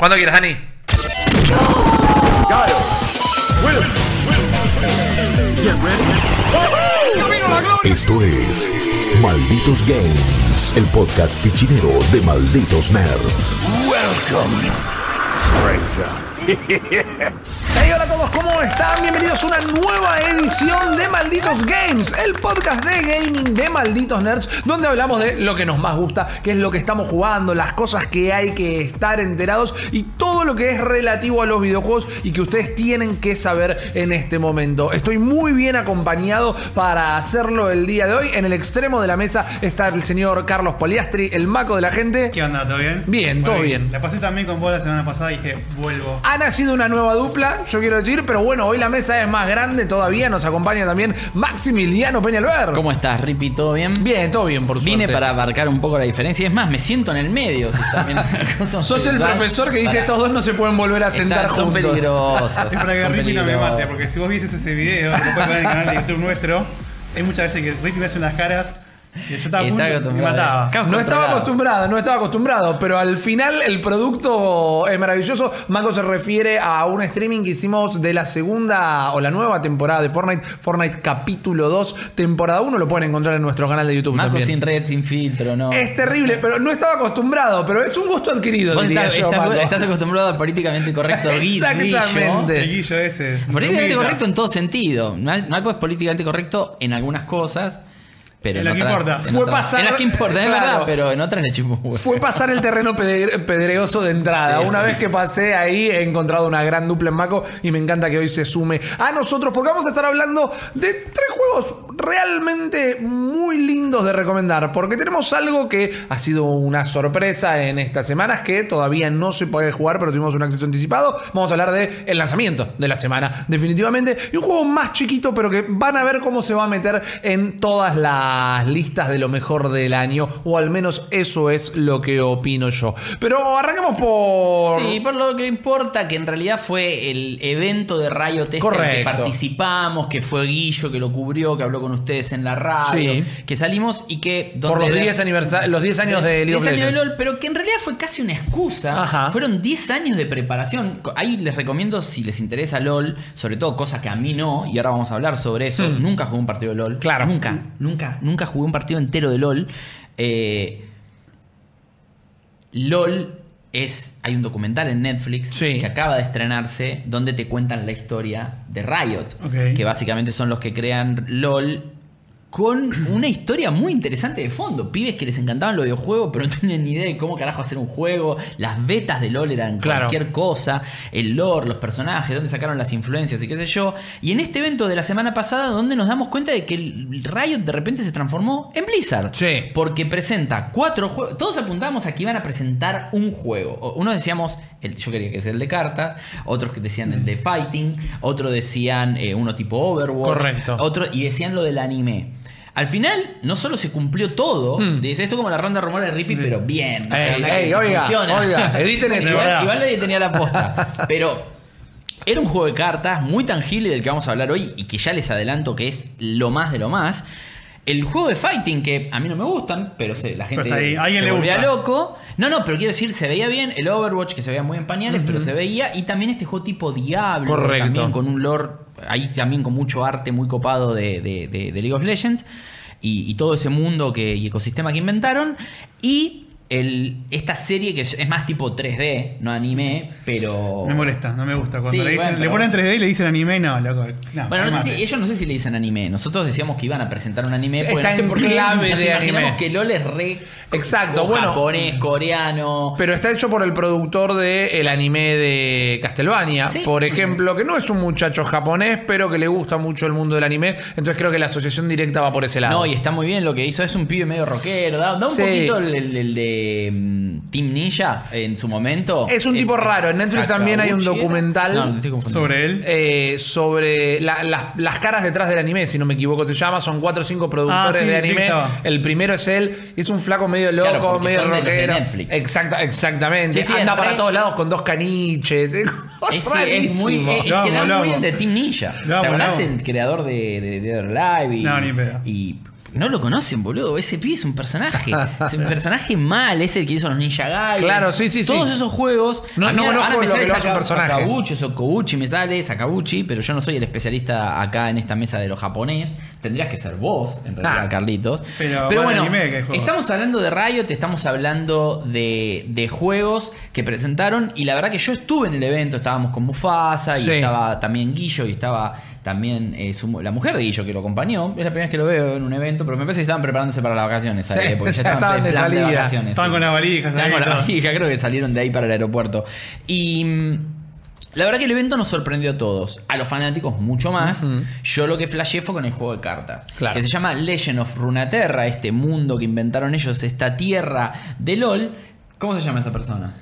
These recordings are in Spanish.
Cuando quieras, ready. Esto es Malditos Games, el podcast fichinero de Malditos Nerds. Welcome, stranger. Hey, hola a todos, ¿cómo están? Bienvenidos a una nueva edición de Malditos Games, el podcast de gaming de Malditos Nerds, donde hablamos de lo que nos más gusta, que es lo que estamos jugando, las cosas que hay que estar enterados y todo lo que es relativo a los videojuegos y que ustedes tienen que saber en este momento. Estoy muy bien acompañado para hacerlo el día de hoy. En el extremo de la mesa está el señor Carlos Poliastri, el maco de la gente. ¿Qué onda? ¿Todo bien? Bien, todo bien. La pasé también con vos la semana pasada y dije, vuelvo. Ha nacido una nueva dupla, yo quiero decir, pero bueno, hoy la mesa es más grande todavía. Nos acompaña también Maximiliano Peñalver. ¿Cómo estás, Rippy? ¿Todo bien? Bien, todo bien, por suerte. Vine para abarcar un poco la diferencia. Es más, me siento en el medio. Si Sos el profesor que dice Para- estos dos no se pueden volver a sentar Están- son juntos. peligrosos. Es para que son Rippy no me mate, porque si vos vieses ese video, que lo puedes ver en el canal de YouTube nuestro, hay muchas veces que Rippy me hace unas caras yo estaba punto y me mataba. Caos No estaba acostumbrado, no estaba acostumbrado, pero al final el producto es maravilloso. Maco se refiere a un streaming que hicimos de la segunda o la nueva temporada de Fortnite, Fortnite capítulo 2, temporada 1, lo pueden encontrar en nuestro canal de YouTube Maco también. sin red, sin filtro, ¿no? Es terrible, pero no estaba acostumbrado, pero es un gusto adquirido, Vos estás, yo, estás- Maco. estás acostumbrado al políticamente correcto guillo. Exactamente. El guillo ese es. Políticamente correcto en todo sentido. Maco es políticamente correcto en algunas cosas, pero En en, lo que otras. importa. En, Fue otras- pasar- en las que importa, es claro. verdad, pero en otras le chupó un huevo. Fue pasar el terreno pedre- pedregoso de entrada. Sí, Una sí. vez que pasé ahí he encontrado una gran dupla en Maco y me encanta que hoy se sume a nosotros porque vamos a estar hablando de tres juegos realmente muy lindos de recomendar. Porque tenemos algo que ha sido una sorpresa en estas semanas que todavía no se puede jugar, pero tuvimos un acceso anticipado. Vamos a hablar de el lanzamiento de la semana, definitivamente. Y un juego más chiquito, pero que van a ver cómo se va a meter en todas las listas de lo mejor del año. O al menos eso es lo que opino yo. Pero arranquemos por. Sí, por lo que importa, que en realidad fue el evento de Riot este en Correcto. que participamos, que fue Guillo que lo cubrió, que habló con ustedes en la radio, Sí. que salimos y que... Por los de- 10, aniversa- los 10 años de League of 10 años de Legends. LOL, pero que en realidad fue casi una excusa. Ajá. Fueron 10 años de preparación. Ahí les recomiendo, si les interesa LOL, sobre todo cosas que a mí no, y ahora vamos a hablar sobre eso. Nunca jugué un partido de LOL. Hmm. Claro. Nunca, nunca, nunca jugué un partido entero de LOL. Eh, LOL es. Hay un documental en Netflix Sí. que acaba de estrenarse donde te cuentan la historia de Riot. Que básicamente son los que crean LOL. Con una historia muy interesante de fondo. Pibes que les encantaban los videojuegos, pero no tenían ni idea de cómo carajo hacer un juego. Las betas de LOL eran Claro. cualquier cosa. El lore, los personajes, dónde sacaron las influencias y qué sé yo. Y en este evento de la semana pasada, donde nos damos cuenta de que el Riot de repente se transformó en Blizzard. Sí. Porque presenta cuatro juegos. Todos apuntamos a que iban a presentar un juego. Uno decíamos, el, yo quería que sea el de cartas. Otros que decían el de fighting. Otros decían eh, uno tipo Overwatch. Correcto. Otro, y decían lo del anime. Al final, no solo se cumplió todo, dice esto como la ronda de rumores de Rippy, pero bien. o sea. Ey, ey, oiga, funciona. oiga, editen eso. igual, nadie tenía la posta. Pero era un juego de cartas muy tangible del que vamos a hablar hoy y que ya les adelanto que es lo más de lo más. El juego de fighting, que a mí no me gustan, pero la gente ahí, alguien se le volvía gusta. loco. No, no, pero quiero decir, se veía bien. El Overwatch, que se veía muy en pañales, pero se veía. Y también este juego tipo Diablo, Correcto. también con un lore, ahí también con mucho arte muy copado de, League of Legends. Y, y todo ese mundo que, y ecosistema que inventaron. Y el, esta serie que es, más tipo 3D, no anime, pero... Me molesta, no me gusta. Cuando Sí, le, dicen, bueno, le ponen 3D y le dicen anime, no, loco. No, Bueno, no sé si, ellos no sé si le dicen anime. Nosotros decíamos que iban a presentar un anime. Porque Está no sé en por qué clave nos de imaginamos anime. que LOL es re. Exacto, bueno. Japonés, coreano. Pero está hecho por el productor de el anime de Castlevania, Sí. por ejemplo, que no es un muchacho japonés, pero que le gusta mucho el mundo del anime. Entonces creo que la asociación directa va por ese lado. No, y está muy bien lo que hizo. Es un pibe medio rockero. Da, da un Sí. poquito el, el- el de mm, Team Ninja en su momento. Es un tipo raro. En Netflix también hay un documental. No, me estoy confundiendo. Sobre él. eh, sobre la- las- las caras detrás del anime, si no me equivoco, se llama. Son cuatro o cinco productores Ah, sí, de vi anime. estaba. El primero es él. Es un flaco medio loco, Claro, porque medio son de los de rockero. Netflix. Exacta, exactamente. Sí, sí, Anda es para re- todos lados con dos caniches. Es, Es, sí, es muy. Es, Lo que amo, da lo muy amo. bien de Team Ninja. Lo amo, ¿Te acordás lo amo. el creador de, de Dead or Alive? Y, No, ni pedo. y No lo conocen, boludo. Ese pibe es un personaje. es un personaje mal. Es el que hizo los Ninja Gaiden. Claro, sí, sí, sí. Todos esos juegos. No- a mí no ahora conozco me lo sale que lo hace un Saka- personaje. Sakaguchi o Sokoguchi me sale Sakaguchi, pero yo no soy el especialista acá en esta mesa de lo japonés. Tendrías que ser vos, en realidad, Ah. Carlitos. Pero bueno, anime estamos hablando de Riot, estamos hablando de, de juegos que presentaron. Y la verdad que yo estuve en el evento, estábamos con Mufasa y Sí. estaba también Guillo y estaba también eh, su la mujer de Guillo que lo acompañó. Es la primera vez que lo veo en un evento, pero me parece que estaban preparándose para las vacaciones, ¿sabes? Porque ya, Ya estaban en de plan salida. vacaciones. Estaban sí. con las valijas Estaban ahí con y la todo. valija, creo que salieron de ahí para el aeropuerto. Y mm, la verdad que el evento nos sorprendió a todos. A los fanáticos mucho más. Yo lo que flashé fue con el juego de cartas. Claro. Que se llama Legend of Runeterra, este mundo que inventaron ellos, esta tierra de LOL. ¿Cómo se llama esa persona?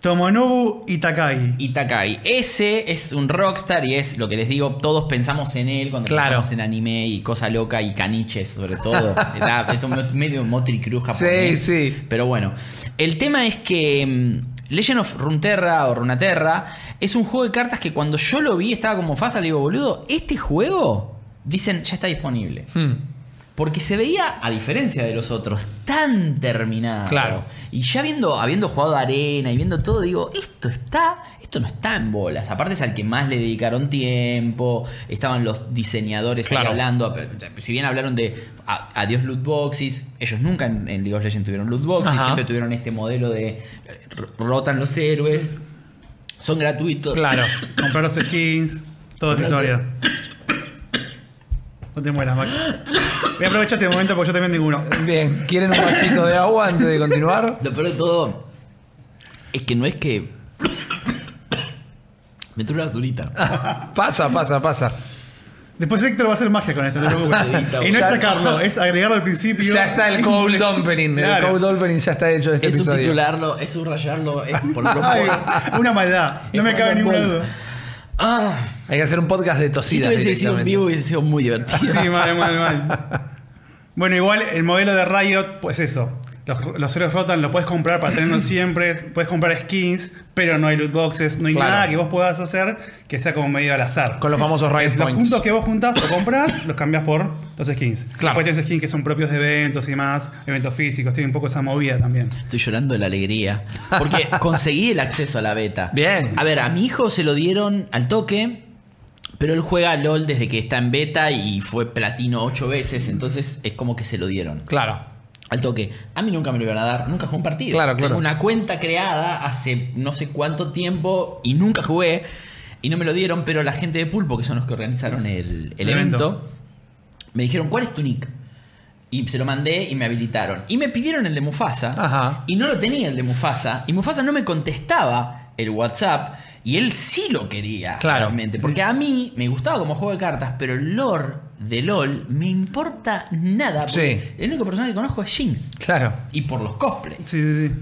Tomonobu Itakai. Itakai. Ese es un rockstar y es lo que les digo, todos pensamos en él cuando Claro. pensamos en anime y cosa loca y caniches sobre todo. Esto es medio Motri Cruz japonés. Sí, sí. Pero bueno, el tema es que mm, Legend of Runeterra o Runeterra es un juego de cartas que cuando yo lo vi estaba como fácil, le digo, boludo, este juego, dicen, ya está disponible. Hmm. Porque se veía, a diferencia de los otros, tan terminado. Claro. Y ya viendo, habiendo jugado arena y viendo todo, digo, esto está, esto no está en bolas. Aparte es al que más le dedicaron tiempo. Estaban los diseñadores ahí hablando. Si bien hablaron de adiós loot boxes, ellos nunca en, en League of Legends tuvieron loot boxes, Ajá. siempre tuvieron este modelo de eh, rotan los héroes. Son gratuitos. Claro. Comprar los skins. Toda esa historia. No te mueras, Max. Voy a aprovechar este momento porque yo también ninguno. Bien, ¿quieren un vasito de agua antes de continuar? Lo peor de todo es que no es que. Me entró una azulita. Pasa, pasa, pasa. Después Héctor va a hacer magia con esto, no te preocupes. Y no es sacarlo, es agregarlo al principio. Ya está el cold opening. Claro. El cold opening ya está hecho de este Es episodio. subtitularlo, es subrayarlo, es ponerlo por. una maldad, no me cabe ninguna duda. Ah, Hay que hacer un podcast de si tosidas. esto hubiese sido en vivo hubiese sido muy divertido. Sí, mal, mal, mal. Bueno, igual el modelo de Riot, pues eso. Los, los héroes rotan, lo puedes comprar para tenerlos siempre. Puedes comprar skins, pero no hay loot boxes, no hay Claro. nada que vos puedas hacer que sea como medio al azar. Con los famosos Riot Los Points. puntos que vos juntás o compras, los cambias por los skins. Claro. Después tenés skins que son propios de eventos y demás, eventos físicos, tiene un poco esa movida también. Estoy llorando de la alegría. Porque conseguí el acceso a la beta. Bien. A ver, a mi hijo se lo dieron al toque. Pero él juega LOL desde que está en beta y fue platino ocho veces. Entonces es como que se lo dieron. Claro. Al toque. A mí nunca me lo iban a dar. Nunca jugué un partido. Claro, claro. Tengo una cuenta creada hace no sé cuánto tiempo y nunca jugué. Y no me lo dieron, pero la gente de Pulpo, que son los que organizaron el, el El evento. evento, me dijeron, ¿cuál es tu nick? Y se lo mandé y me habilitaron. Y me pidieron el de Mufasa. Ajá. Y no lo tenía el de Mufasa. Y Mufasa no me contestaba el WhatsApp. Y él sí lo quería. Claro. Realmente. Porque a mí me gustaba como juego de cartas, pero el lore de LOL me importa nada. porque Sí. El único personaje que conozco es Jinx. Claro. Y por los cosplays. Sí, sí, sí.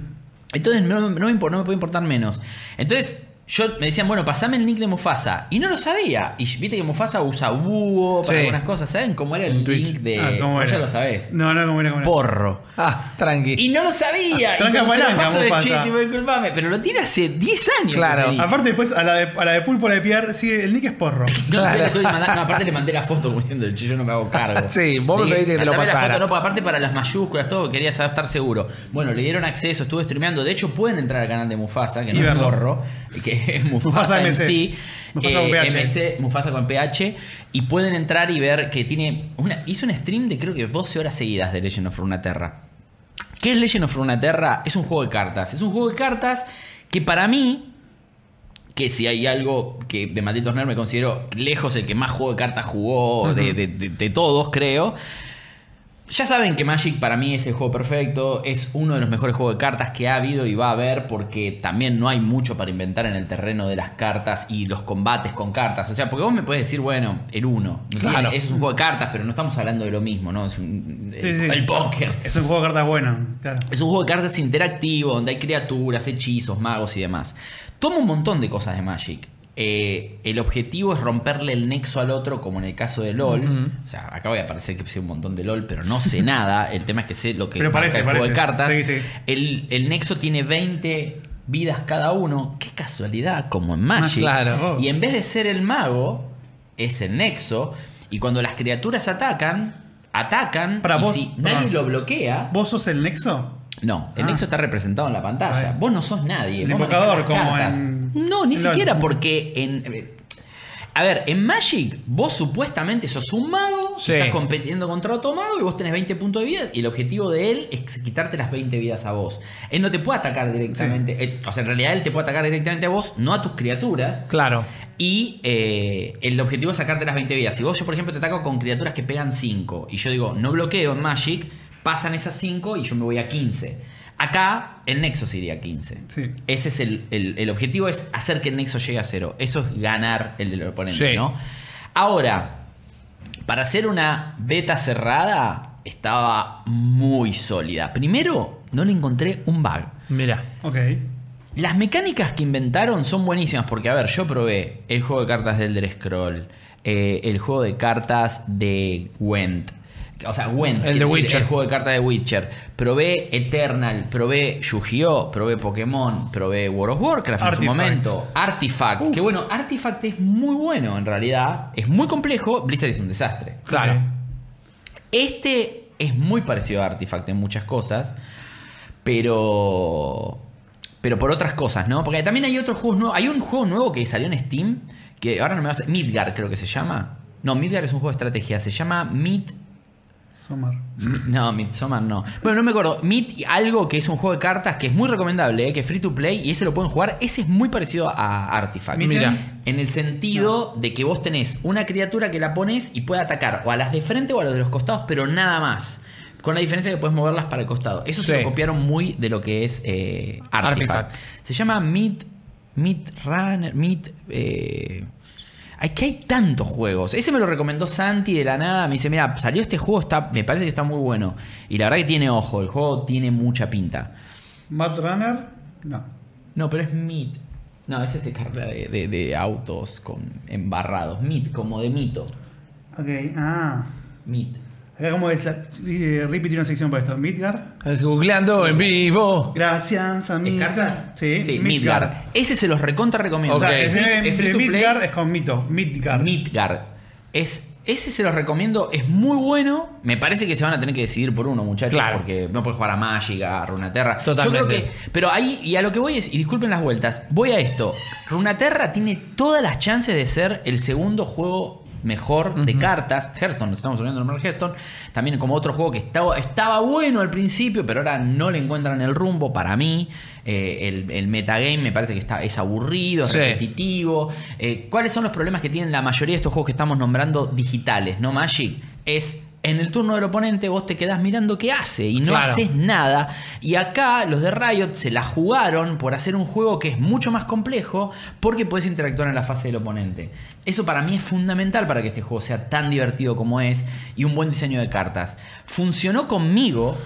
Entonces no, no me, no me puede importar menos. Entonces yo me decían, bueno, pasame el nick de Mufasa. Y no lo sabía. Y viste que Mufasa usa búho para Sí. algunas cosas. ¿Saben cómo era el link de... Ah, ¿cómo Vos era? ya lo sabés. No, no, como era, cómo era. Porro. Ah, tranqui. Y no lo sabía. y Tranca cuando se lo palanca, paso de chiste, disculpame. Pero lo tiene hace 10 años. Claro. nick. Aparte, después a la de, a la de Pulpo, la de Pierre, sí, el nick es porro. No, le estoy mandando- no, aparte le mandé la foto como diciendo, "Che, yo no me hago cargo. Sí, vos me pediste que te lo "Mandame la pasara". foto, no, porque aparte para las mayúsculas, todo, quería saber, estar seguro. Bueno, le dieron acceso, estuve streameando. De hecho, pueden entrar al canal de Mufasa, que Y no es morro, que es Mufasa, Mufasa en MC. sí. Mufasa con PH. MC, Mufasa con PH. Y pueden entrar y ver que tiene. Una, hizo un stream de creo que 12 horas seguidas de Legend of Runeterra. ¿Qué es Legend of Runeterra? Es un juego de cartas. Es un juego de cartas que para mí que si hay algo que de Malditos Nerds me considero lejos el que más juego de cartas jugó de, de- de- de todos, creo. Ya saben que Magic para mí es el juego perfecto, es uno de los mejores juegos de cartas que ha habido y va a haber porque también no hay mucho para inventar en el terreno de las cartas y los combates con cartas. O sea, porque vos me puedes decir, bueno, el uno, no Claro. es un juego de cartas, pero no estamos hablando de lo mismo, ¿no? Es un- Sí, el, sí. el póker. Es un juego de cartas bueno, claro. Es un juego de cartas interactivo, donde hay criaturas, hechizos, magos y demás. Toma un montón de cosas de Magic. Eh, el objetivo es romperle el nexo al otro, como en el caso de LOL. O sea, acá voy a parecer que sé un montón de LOL, pero no sé nada. El tema es que sé lo que Pero parece, el juego de cartas. Sí, sí. El, el nexo tiene 20 vidas cada uno. Qué casualidad, como en Magic. claro. Y en vez de ser el mago, es el nexo. Y cuando las criaturas atacan, atacan Para y vos- si nadie lo bloquea. ¿Vos sos el nexo? No, el Ah. nexo está representado en la pantalla. Vos no sos nadie. El invocador, como en- No, ni en siquiera LOL. porque en. A ver, en Magic, vos supuestamente sos un mago, Sí. estás compitiendo contra otro mago y vos tenés 20 puntos de vida y el objetivo de él es quitarte las 20 vidas a vos. Él no te puede atacar directamente. eh, o sea, en realidad él te puede atacar directamente a vos, no a tus criaturas. Claro. Y eh, el objetivo es sacarte las 20 vidas. Si vos, yo, por ejemplo, te ataco con criaturas que pegan 5 y yo digo, no bloqueo en Magic, pasan esas 5 y yo me voy a 15. Acá, el Nexo se iría a 15. Sí. Ese es el, el- el objetivo, es hacer que el Nexo llegue a 0. Eso es ganar el del oponente, Sí. ¿no? Ahora, para hacer una beta cerrada, estaba muy sólida. Primero, no le encontré un bug. Mira. Ok. Las mecánicas que inventaron son buenísimas porque, a ver, yo probé el juego de cartas del Elder Scroll, eh, el juego de cartas de Gwent. O sea, Gwent. El de Witcher. El juego de cartas de Witcher. Probé Eternal, probé Yu-Gi-Oh!, probé Pokémon, probé World of Warcraft en su Artifact. momento. Artifact. Que bueno, Artifact es muy bueno en realidad. Es muy complejo. Blizzard es un desastre. Claro. Este es muy parecido a Artifact en muchas cosas, pero pero por otras cosas, ¿no? Porque también hay otros juegos nuevos. Hay un juego nuevo que salió en Steam que ahora no me va a hacer. Midgar creo que se llama. No, Midgar es un juego de estrategia. Se llama Mid. Somar. Mi- No, Midsommar no. Bueno, no me acuerdo. Meet algo que es un juego de cartas que es muy recomendable, ¿eh? que es free to play y ese lo pueden jugar. Ese es muy parecido a Artifact. Mira. En el sentido de que vos tenés una criatura que la pones y puede atacar o a las de frente o a los de los costados, pero nada más. Con la diferencia que puedes moverlas para el costado. Eso se lo copiaron muy de lo que es eh, Artifact. Artifact. Se llama Meet, Meet Runner, Meet... Eh, hay que hay tantos juegos. Ese me lo recomendó Santi de la nada. Me dice, mira, salió este juego, está, me parece que está muy bueno. Y la verdad que tiene ojo, el juego tiene mucha pinta. Mad Runner. No. No, pero es Meet. No, ese es de carrera de, de- de autos con embarrados. Meet, como de mito. Ok. Ah. Meet. Acá como es la. eh, Rippy tiene una sección para esto. Midgar. Googleando en vivo. Gracias a ¿Es Midgar. cartas? Sí, sí Midgar. Ese se los recontra recomiendo. O sea, es de, Es free de to play. Midgar es con mito. Midgar. Midgard. Es, ese se los recomiendo, es muy bueno. Me parece que se van a tener que decidir por uno, muchachos, Claro. porque no puedes jugar a Magic, a Runaterra. Totalmente. Yo creo que. Pero ahí, y a lo que voy es, y disculpen las vueltas, voy a esto. Runaterra tiene todas las chances de ser el segundo juego mejor de cartas. Hearthstone, estamos hablando de nombre Hearthstone. También como otro juego que estaba, estaba bueno al principio, pero ahora no le encuentran el rumbo para mí. Eh, el, el metagame me parece que está, es aburrido, es Sí. repetitivo. Eh, ¿Cuáles son los problemas que tienen la mayoría de estos juegos que estamos nombrando digitales? ¿No, Magic? Es en el turno del oponente vos te quedás mirando qué hace y no Claro. haces nada. Y acá los de Riot se la jugaron por hacer un juego que es mucho más complejo porque puedes interactuar en la fase del oponente. Eso para mí es fundamental para que este juego sea tan divertido como es y un buen diseño de cartas. Funcionó conmigo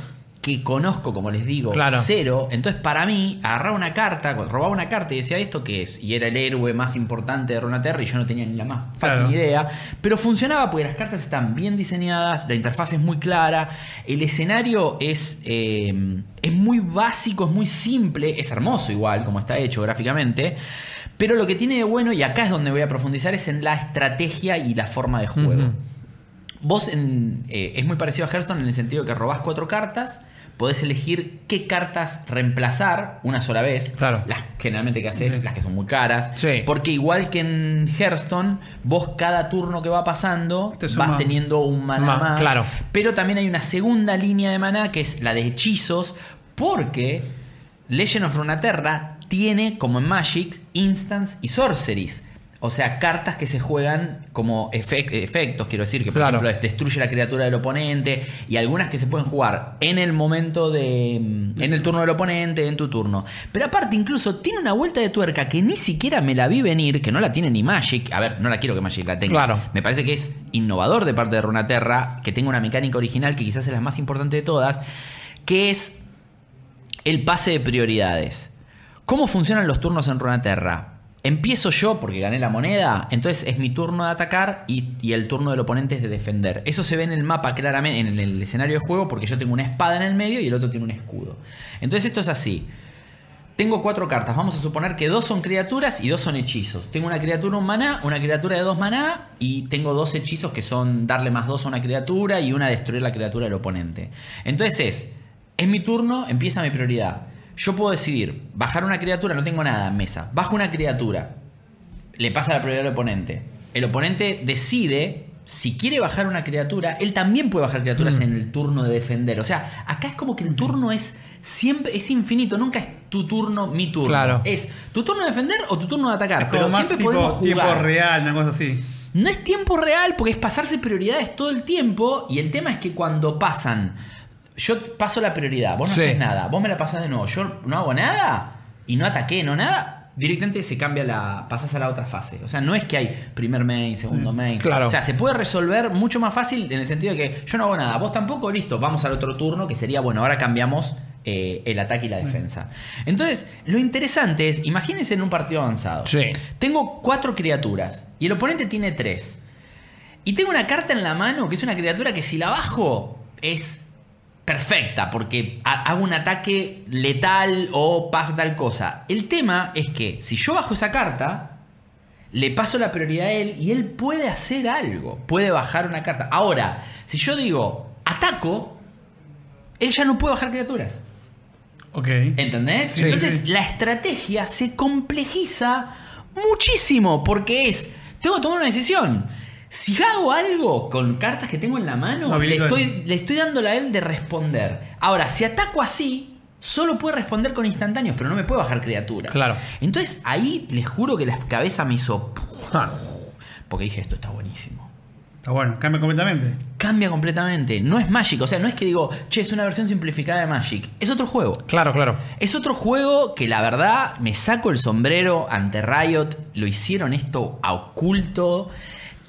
que conozco, como les digo, Claro. cero. Entonces, para mí, agarraba una carta, robaba una carta y decía esto que es. Y era el héroe más importante de Runeterra y yo no tenía ni la más fucking Claro. idea. Pero funcionaba porque las cartas están bien diseñadas, la interfaz es muy clara, el escenario es, eh, es muy básico, es muy simple, es hermoso igual como está hecho gráficamente. Pero lo que tiene de bueno, y acá es donde voy a profundizar, es en la estrategia y la forma de juego. Vos en- eh, es muy parecido a Hearthstone en el sentido que robás cuatro cartas, podés elegir qué cartas reemplazar una sola vez. Claro. Las generalmente que haces, las que son muy caras. Sí. Porque igual que en Hearthstone, vos cada turno que va pasando Te vas teniendo un maná Más, más. claro. Pero también hay una segunda línea de maná que es la de hechizos, porque Legend of Runeterra tiene, como en Magic, Instants y Sorceries. O sea, cartas que se juegan como efec- efectos, quiero decir, que por Claro. ejemplo es destruye la criatura del oponente y algunas que se pueden jugar en el momento de. en el turno del oponente, en tu turno. Pero aparte, incluso tiene una vuelta de tuerca que ni siquiera me la vi venir, que no la tiene ni Magic. A ver, no la quiero que Magic la tenga. Claro. Me parece que es innovador de parte de Runaterra, que tenga una mecánica original que quizás es la más importante de todas, que es el pase de prioridades. ¿Cómo funcionan los turnos en Runeterra? Empiezo yo porque gané la moneda, entonces es mi turno de atacar y, el turno del oponente es de defender. Eso se ve en el mapa claramente, en el, el escenario de juego, porque yo tengo una espada en el medio y el otro tiene un escudo. Entonces esto es así. Tengo cuatro cartas. Vamos a suponer que dos son criaturas y dos son hechizos. Tengo una criatura un maná, una criatura de dos maná y tengo dos hechizos que son darle más dos a una criatura y una destruir la criatura del oponente. Entonces es, es mi turno, empieza mi prioridad. Yo puedo decidir bajar una criatura, no tengo nada en mesa. Bajo una criatura, le pasa la prioridad al oponente. El oponente decide si quiere bajar una criatura, él también puede bajar criaturas Mm. en el turno de defender. O sea, acá es como que el turno es siempre es infinito, nunca es tu turno, mi turno. Claro. Es tu turno de defender o tu turno de atacar, Es pero más siempre tipo podemos tiempo jugar. real, una cosa así. No es tiempo real porque es pasarse prioridades todo el tiempo y el tema es que cuando pasan, yo paso la prioridad, vos no Sí. haces nada, vos me la pasás de nuevo, yo no hago nada y no ataqué, no nada, directamente se cambia la, pasas a la otra fase. O sea, no es que hay primer main, segundo main. Claro. O sea, se puede resolver mucho más fácil en el sentido de que yo no hago nada, vos tampoco, listo, vamos al otro turno que sería, bueno, ahora cambiamos eh, el ataque y la defensa. Entonces, lo interesante es, imagínense en un partido avanzado. Sí. Tengo cuatro criaturas y el oponente tiene tres. Y tengo una carta en la mano que es una criatura que si la bajo es perfecta porque ha- hago un ataque letal o pasa tal cosa. El tema es que si yo bajo esa carta, le paso la prioridad a él y él puede hacer algo, puede bajar una carta. Ahora, si yo digo ataco, él ya no puede bajar criaturas. Ok. ¿Entendés? Sí, Entonces sí. la estrategia se complejiza muchísimo porque es, tengo que tomar una decisión. Si hago algo con cartas que tengo en la mano, No, le, estoy, le estoy dando a él de responder. Ahora, si ataco así, solo puede responder con instantáneos, pero no me puede bajar criaturas. Claro. Entonces ahí les juro que la cabeza me hizo... Porque dije, esto está buenísimo. Está bueno, cambia completamente. Cambia completamente. No es Magic. O sea, no es que digo, che, es una versión simplificada de Magic. Es otro juego. Claro, claro. Es otro juego que la verdad me saco el sombrero ante Riot. Lo hicieron esto a oculto.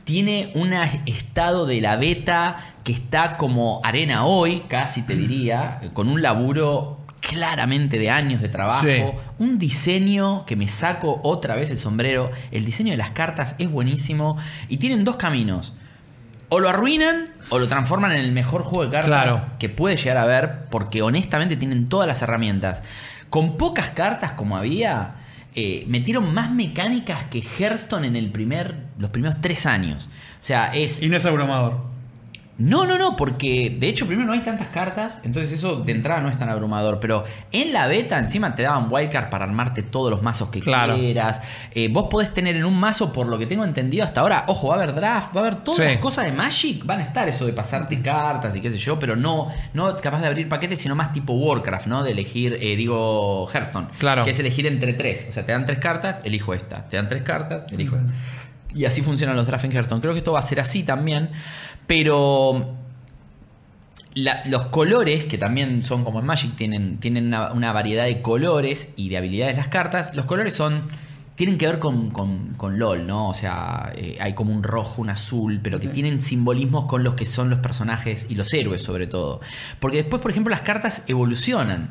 Tiene un estado de la beta que está como arena hoy, casi te diría, con un laburo claramente de años de trabajo. Sí. Un diseño que me saco otra vez el sombrero. El diseño de las cartas es buenísimo. Y tienen dos caminos. O lo arruinan o lo transforman en el mejor juego de cartas Claro. que puede llegar a ver, porque honestamente tienen todas las herramientas. Con pocas cartas como había, eh, metieron más mecánicas que Hearthstone en el primer, los primeros tres años. O sea, es Y no es abrumador. No, no, no, porque de hecho primero no hay tantas cartas, entonces eso de entrada no es tan abrumador, pero en la beta encima te daban wildcard para armarte todos los mazos que Claro. quieras. Eh, vos podés tener en un mazo, por lo que tengo entendido hasta ahora, ojo, va a haber draft, va a haber todas Sí. las cosas de Magic, van a estar eso de pasarte cartas y qué sé yo, pero no, no capaz de abrir paquetes, sino más tipo Warcraft, ¿no? De elegir, eh, digo, Hearthstone. Claro. Que es elegir entre tres. O sea, te dan tres cartas, elijo esta. Te dan tres cartas, elijo esta. Y así funcionan los drafts en Hearthstone. Creo que esto va a ser así también. Pero la- los colores, que también son como en Magic, tienen, tienen una, una variedad de colores y de habilidades las cartas. Los colores son. Tienen que ver con, con- con LOL, ¿no? O sea, eh, hay como un rojo, un azul, pero que tienen simbolismos con los que son los personajes y los héroes, sobre todo. Porque después, por ejemplo, las cartas evolucionan.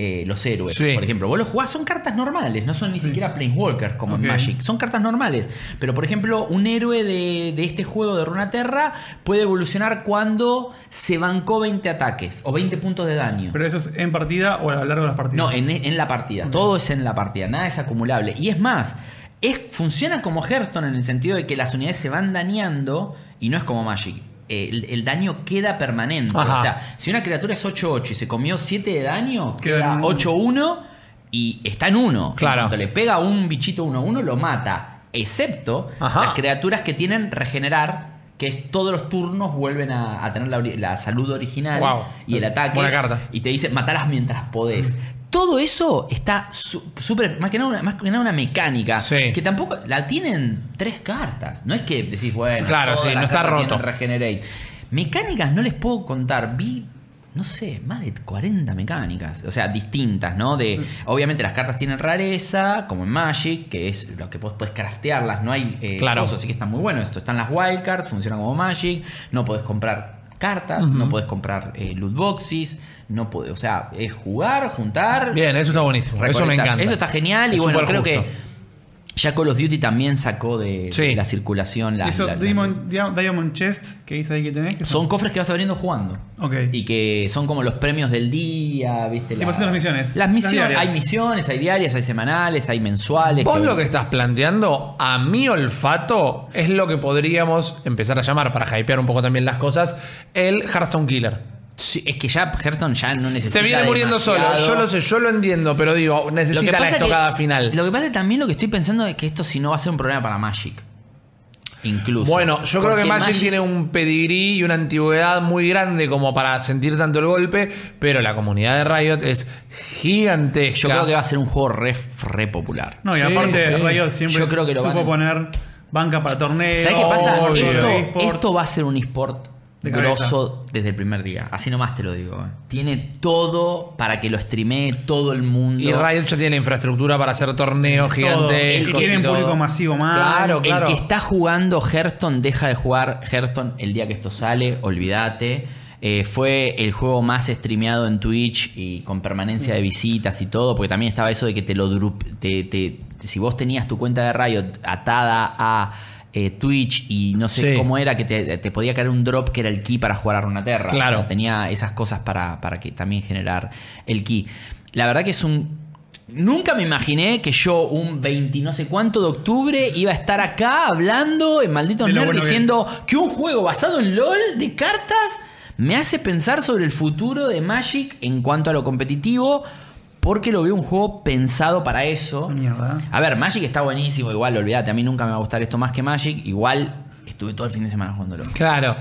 Eh, los héroes, Sí. por ejemplo, vos los jugás, son cartas normales, no son ni siquiera Planeswalkers como en Magic, son cartas normales. Pero, por ejemplo, un héroe de, de este juego de Runaterra puede evolucionar cuando se bancó 20 ataques o 20 puntos de daño. Pero eso es en partida o a lo largo de las partidas. No, en, en la partida. Todo es en la partida, nada es acumulable. Y es más, es, funciona como Hearthstone en el sentido de que las unidades se van dañando y no es como Magic. El, el daño queda permanente. Ajá. O sea, si una criatura es 8-8 y se comió 7 de daño, Queda queda en un- 8-1 y está en 1. Claro. Cuando le pega a un bichito 1-1, lo mata. Excepto Ajá. las criaturas que tienen regenerar, que es todos los turnos vuelven a, a tener la, salud original Wow. y el ataque. Buena carta. Y te dice, matalas mientras podés. Todo eso está su- súper, más que nada una, más que nada una mecánica. Sí. Que tampoco la tienen tres cartas. No es que decís, bueno, Claro, sí, no está roto. Regenerate. Mecánicas no les puedo contar. Vi, no sé, más de 40 mecánicas. O sea, distintas, ¿no? De, obviamente las cartas tienen rareza, como en Magic, que es lo que podés craftearlas. No hay eh, Claro. cosas, así que está muy bueno esto. Están las wildcards, funcionan como Magic. No podés comprar cartas, no podés comprar eh, loot boxes. No podés, o sea, es jugar, juntar. Bien, eso está buenísimo. Eso me encanta. Eso está genial y bueno, creo justo. que Ya Call of Duty también sacó de, Sí. de la circulación la, eso, la- la- Diamond, Dia- Diamond Chest, que dice ahí que tenés. que Son cofres que vas abriendo jugando. Ok. Y que son como los premios del día, ¿viste? Y vas haciendo las misiones. Las misiones, hay misiones, hay diarias, hay semanales, hay mensuales. Vos lo que estás planteando, a mi olfato, es lo que podríamos empezar a llamar, para hypear un poco también las cosas, el Hearthstone Killer. Sí, es que ya Hearthstone ya no necesita Se viene muriendo solo, yo lo sé, yo lo entiendo, pero digo, necesita la que- estocada final. Lo que pasa es que también lo que estoy pensando es que esto si no va a ser un problema para Magic. Incluso. Bueno, yo creo que Magic, tiene un pedigrí y una antigüedad muy grande como para sentir tanto el golpe, pero la comunidad de Riot es gigantesca. Yo creo que va a ser un juego re, re popular. No, y Sí, aparte sí. Riot siempre Yo creo que lo supo van a- poner banca para torneos. ¿Sabes qué pasa? Obvio. Esto, esto va a ser un eSport De cabeza. grosso desde el primer día. Así nomás te lo digo. eh. Tiene todo para que lo streamee todo el mundo. Y Riot ya tiene infraestructura para hacer torneos gigantescos. Y tienen público masivo más. Claro, claro. El que está jugando Hearthstone deja de jugar Hearthstone el día que esto sale, olvídate. Eh, fue el juego más streameado en Twitch y con permanencia de visitas y todo, porque también estaba eso de que te lo te- si vos tenías tu cuenta de Riot atada a eh, Twitch y no sé Sí. cómo era, que te, te podía caer un drop que era el key para jugar a Runaterra. Claro. O sea, tenía esas cosas para, para que también generar el key. La verdad que es un Nunca me imaginé que yo, un 20 no sé cuánto de octubre, iba a estar acá hablando en bueno que diciendo que un juego basado en LOL de cartas me hace pensar sobre el futuro de Magic en cuanto a lo competitivo, porque lo veo un juego pensado para eso. Mierda. A ver, Magic está buenísimo, igual, olvídate, a mí nunca me va a gustar esto más que Magic, igual estuve todo el fin de semana jugándolo. Claro.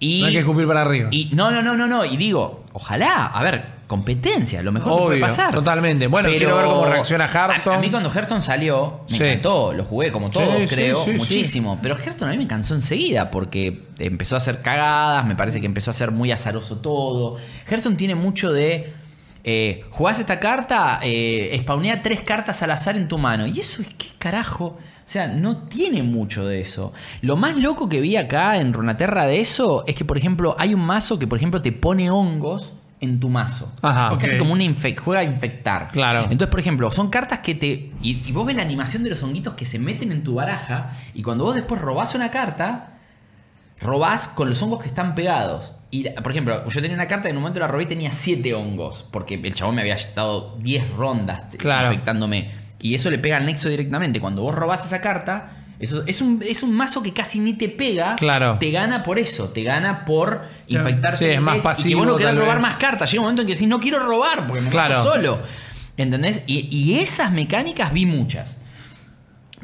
Y, no hay que escupir para arriba. Y no, no, no, no, no. Y digo, ojalá, a ver, competencia, lo mejor que puede pasar. totalmente. Bueno, quiero ver cómo reacciona Hearthstone. A, a mí cuando Hearthstone salió, me Sí. encantó, lo jugué como todos, Sí, creo, sí. muchísimo. Pero Hearthstone a mí me cansó enseguida porque empezó a hacer cagadas, me parece que empezó a ser muy azaroso todo. Hearthstone tiene mucho de. Eh, jugás esta carta, eh, spawnea tres cartas al azar en tu mano. Y eso es qué carajo. O sea, no tiene mucho de eso. Lo más loco que vi acá en Runaterra de eso es que, por ejemplo, hay un mazo que, por ejemplo, te pone hongos en tu mazo. Ajá. Es casi Ok. como una infec juega a infectar. Claro. Entonces, por ejemplo, son cartas que te. Y, y vos ves la animación de los honguitos que se meten en tu baraja. Y cuando vos después robás una carta, robás con los hongos que están pegados. Y, por ejemplo, yo tenía una carta que en un momento la robé y tenía 7 hongos. Porque el chabón me había estado 10 rondas Claro. infectándome. Y eso le pega al nexo directamente. Cuando vos robás esa carta. Eso, es, un, es un mazo que casi ni te pega. Claro. Te gana por eso. Te gana por Claro. infectarte. Sí, es más Y que vos pasivo, no querés robar vez. más cartas. Llega un momento en que decís, no quiero robar porque me Claro. solo. ¿Entendés? Y, y esas mecánicas vi muchas.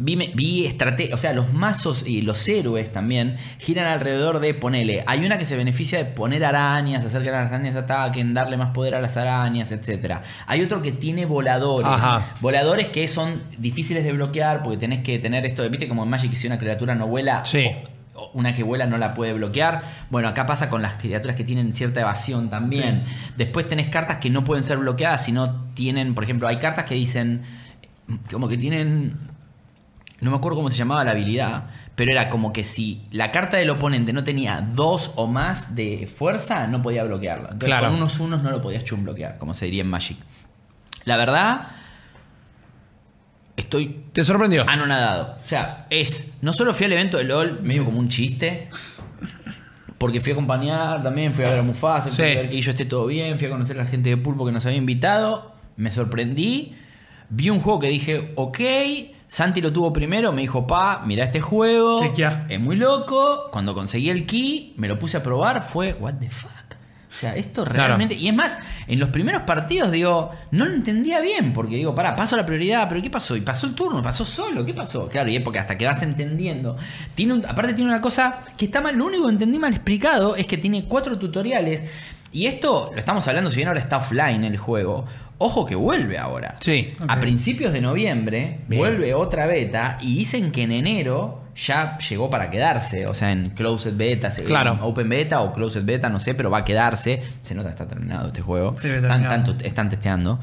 Vi, vi estrategias, o sea, los mazos y los héroes también giran alrededor de ponele. Hay una que se beneficia de poner arañas, hacer que las arañas ataquen, darle más poder a las arañas, etc. Hay otro que tiene voladores. Ajá. Voladores que son difíciles de bloquear porque tenés que tener esto de, viste, como en Magic, si una criatura no vuela, Sí. una que vuela no la puede bloquear. Bueno, acá pasa con las criaturas que tienen cierta evasión también. Después tenés cartas que no pueden ser bloqueadas si no tienen, por ejemplo, hay cartas que dicen, como que tienen no me acuerdo cómo se llamaba la habilidad, pero era como que si la carta del oponente no tenía dos o más de fuerza, no podía bloquearla. Entonces Claro. con unos unos no lo podías bloquear, como se diría en Magic. La verdad, estoy ¿Te sorprendió? anonadado. O sea, es. No solo fui al evento de LOL, medio como un chiste. Porque fui a acompañar también, fui a ver a Mufasa, fui Sí. a ver que yo esté todo bien, fui a conocer a la gente de Pulpo que nos había invitado. Me sorprendí. Vi un juego que dije, ok. Santi lo tuvo primero, me dijo, pa, mira este juego. Chequea. Es muy loco. Cuando conseguí el key, me lo puse a probar, fue, what the fuck. O sea, esto Claro. realmente. Y es más, en los primeros partidos, digo, no lo entendía bien, porque digo, pará, paso la prioridad, pero ¿qué pasó? Y pasó el turno, pasó solo, ¿qué pasó? Claro, y es porque hasta que vas entendiendo. Tiene un- aparte, tiene una cosa que está mal, lo único que entendí mal explicado es que tiene cuatro tutoriales. Y esto lo estamos hablando, si bien ahora está offline el juego. Ojo que vuelve ahora. Sí. A principios de noviembre Bien. vuelve otra beta y dicen que en enero ya llegó para quedarse. O sea, en Closed Beta, Claro. en Open Beta o Closed Beta, no sé, pero va a quedarse. Se nota que está terminado este juego. Sí, terminado. tanto- están testeando.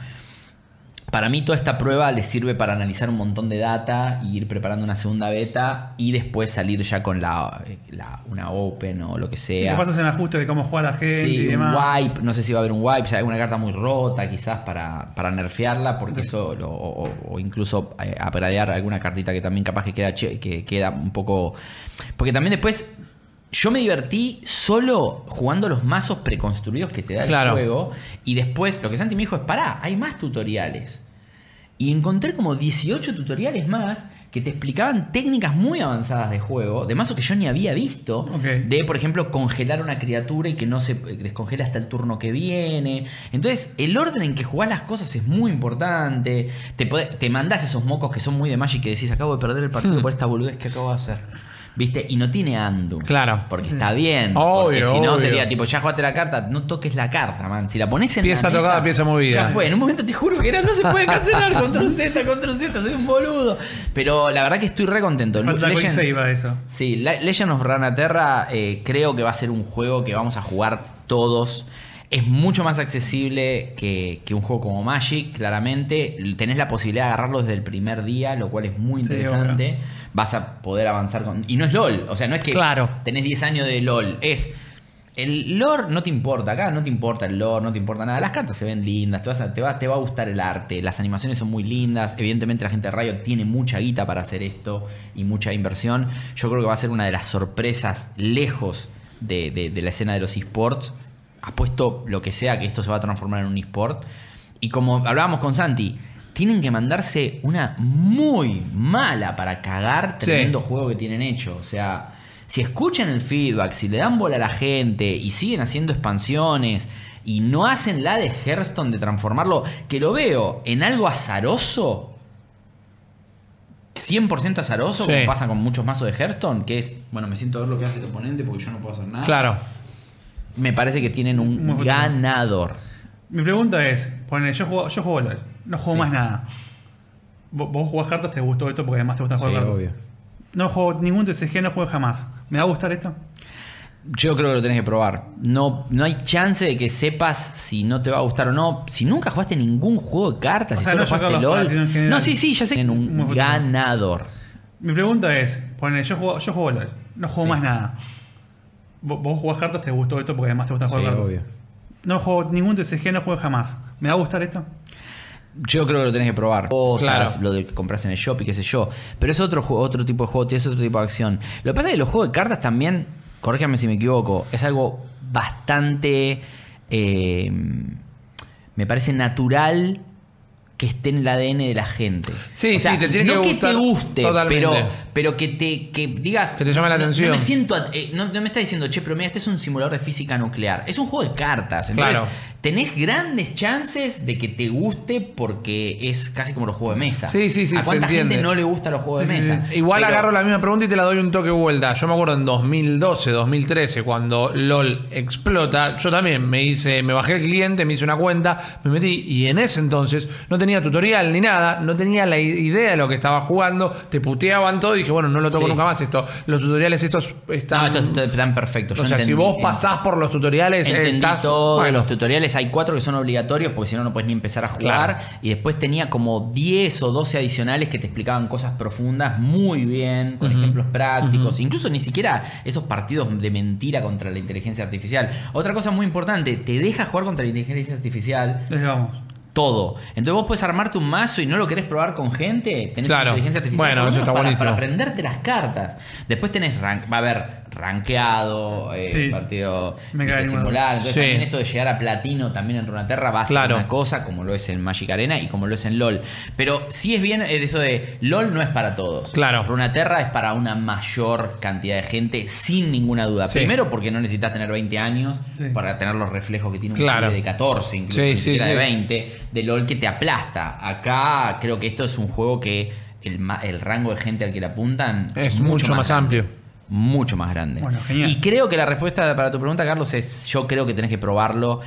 Para mí toda esta prueba le sirve para analizar un montón de data y ir preparando una segunda beta y después salir ya con la, la- una open o lo que ¿Qué sea. pasas en ajuste de cómo juega la gente y Sí, un demás? wipe, no sé si va a haber un wipe, alguna carta muy rota quizás para, para nerfearla, porque eso, lo- o, o incluso eh, upgradear alguna cartita que también capaz que queda, che- que queda un poco... Porque también después yo me divertí solo jugando los mazos preconstruidos que te da Claro. el juego, y después lo que Santi me dijo es, pará, hay más tutoriales. Y encontré como 18 tutoriales más que te explicaban técnicas muy avanzadas de juego, de mazos que yo ni había visto, de por ejemplo congelar una criatura y que no se descongela hasta el turno que viene. Entonces, el orden en que jugás las cosas es muy importante. Te, podés- te mandás esos mocos que son muy de Magic que decís, acabo de perder el partido por esta boludez que acabo de hacer. ¿Viste? Y no tiene Andu. Claro. Porque está bien. Obvio, porque si no obvio. sería tipo, ya jugaste la carta, no toques la carta, man. Si la pones en Pieza la mesa, tocada, pieza movida. Ya fue. En un momento te juro que era, no se puede cancelar. control Z, control Z, soy un boludo. Pero la verdad que estoy re contento. Falta Legend- save a eso. Sí, Le- Legend of Runeterra eh, creo que va a ser un juego que vamos a jugar todos. Es mucho más accesible que, que un juego como Magic, claramente. Tenés la posibilidad de agarrarlo desde el primer día, lo cual es muy Sí, interesante. Vas a poder avanzar con... Y no es LOL, o sea, no es que Claro. tenés 10 años de LOL. Es... El lore no te importa, acá no te importa el lore, no te importa nada. Las cartas se ven lindas, te, vas a- te, va, te va a gustar el arte, las animaciones son muy lindas. Evidentemente la gente de Riot tiene mucha guita para hacer esto y mucha inversión. Yo creo que va a ser una de las sorpresas lejos de, de- de la escena de los esports. Apuesto lo que sea que esto se va a transformar en un esport. Y como hablábamos con Santi, tienen que mandarse una muy mala para cagar Sí. tremendo juego que tienen hecho. O sea, si escuchan el feedback, si le dan bola a la gente y siguen haciendo expansiones y no hacen la de Hearthstone de transformarlo, que lo veo en algo azaroso, 100% azaroso, Sí. como pasa con muchos mazos de Hearthstone, que es, bueno, me siento a ver lo que hace el oponente porque yo no puedo hacer nada. Claro. Me parece que tienen un Muy ganador. Mi pregunta es, ponele, yo juego, yo juego LOL, no juego Sí. más nada. Vos, vos jugás cartas, te gustó esto porque además te gusta jugar cartas. No juego ningún TCG, no juego jamás. ¿Me va a gustar esto? Yo creo que lo tenés que probar. No, no hay chance de que sepas si no te va a gustar o no. Si nunca jugaste ningún juego de cartas, O si sea, solo no jugaste LOL. En general. No, sí, sí, ya sé. Tienen Muy un futuro. ganador. Mi pregunta es, ponele, yo juego, yo juego LOL, no juego Sí. más nada. Vos, jugás cartas, te gustó esto porque además te gusta jugar Sí, cartas. obvio. No juego ningún TCG, no juego jamás. ¿Me va a gustar esto? Yo creo que lo tenés que probar. Cosas, Claro. lo de que compras en el shop y qué sé yo. Pero es otro otro tipo de juego, es otro tipo de acción. Lo que pasa es que los juegos de cartas también, corrígame si me equivoco, es algo bastante. eh, me parece natural que esté en el ADN de la gente. Sí, sí, te tiene no que que te guste, totalmente. pero, pero que te que digas. Que te llame la no- atención. No, me siento. eh, no, no me está diciendo, che, pero mira, este es un simulador de física nuclear. Es un juego de cartas. Entonces, Claro. Tenés grandes chances de que te guste porque es casi como los juegos de mesa. Sí, sí, sí, ¿A se cuánta gente no le gustan los juegos Sí, de sí, mesa? sí. Igual Pero- agarro la misma pregunta y te la doy un toque de vuelta. Yo me acuerdo en 2012, 2013, cuando LOL explota, yo también me hice, me bajé el cliente, me hice una cuenta, me metí y en ese entonces no tenía tutorial ni nada, no tenía la idea de lo que estaba jugando, te puteaban todo y dije, bueno, no lo toco nunca más esto. Los tutoriales estos están... No, estos están perfectos. o sea, si vos pasás por los tutoriales, eh, Entendí estás- bueno, los tutoriales. Hay cuatro que son obligatorios porque si no, no puedes ni empezar a jugar. Claro. Y después tenía como 10 o 12 adicionales que te explicaban cosas profundas muy bien, con ejemplos prácticos. Incluso ni siquiera esos partidos de mentira contra la inteligencia artificial. Otra cosa muy importante, te deja jugar contra la inteligencia artificial Entonces vamos. Todo. Entonces vos puedes armarte un mazo y no lo querés probar con gente. Tenés Claro. inteligencia artificial Bueno, eso está para, buenísimo. para aprenderte las cartas. Después tenés rank, va a haber rankeado, eh, Sí. partido simular. Entonces Sí. también esto de llegar a platino también en Runaterra va a ser Claro. una cosa, como lo es en Magic Arena y como lo es en LOL. Pero sí es bien eh, eso de LOL no es para todos. Claro. Runaterra es para una mayor cantidad de gente, sin ninguna duda. Sí. Primero porque no necesitas tener 20 años para tener los reflejos que tiene un Claro. de 14, incluso de sí. 20, de LOL que te aplasta. Acá creo que esto es un juego que el, el rango de gente al que le apuntan Es mucho más grande. amplio. Mucho más grande. Bueno, genial. Y creo que la respuesta para tu pregunta, Carlos, es yo creo que tenés que probarlo.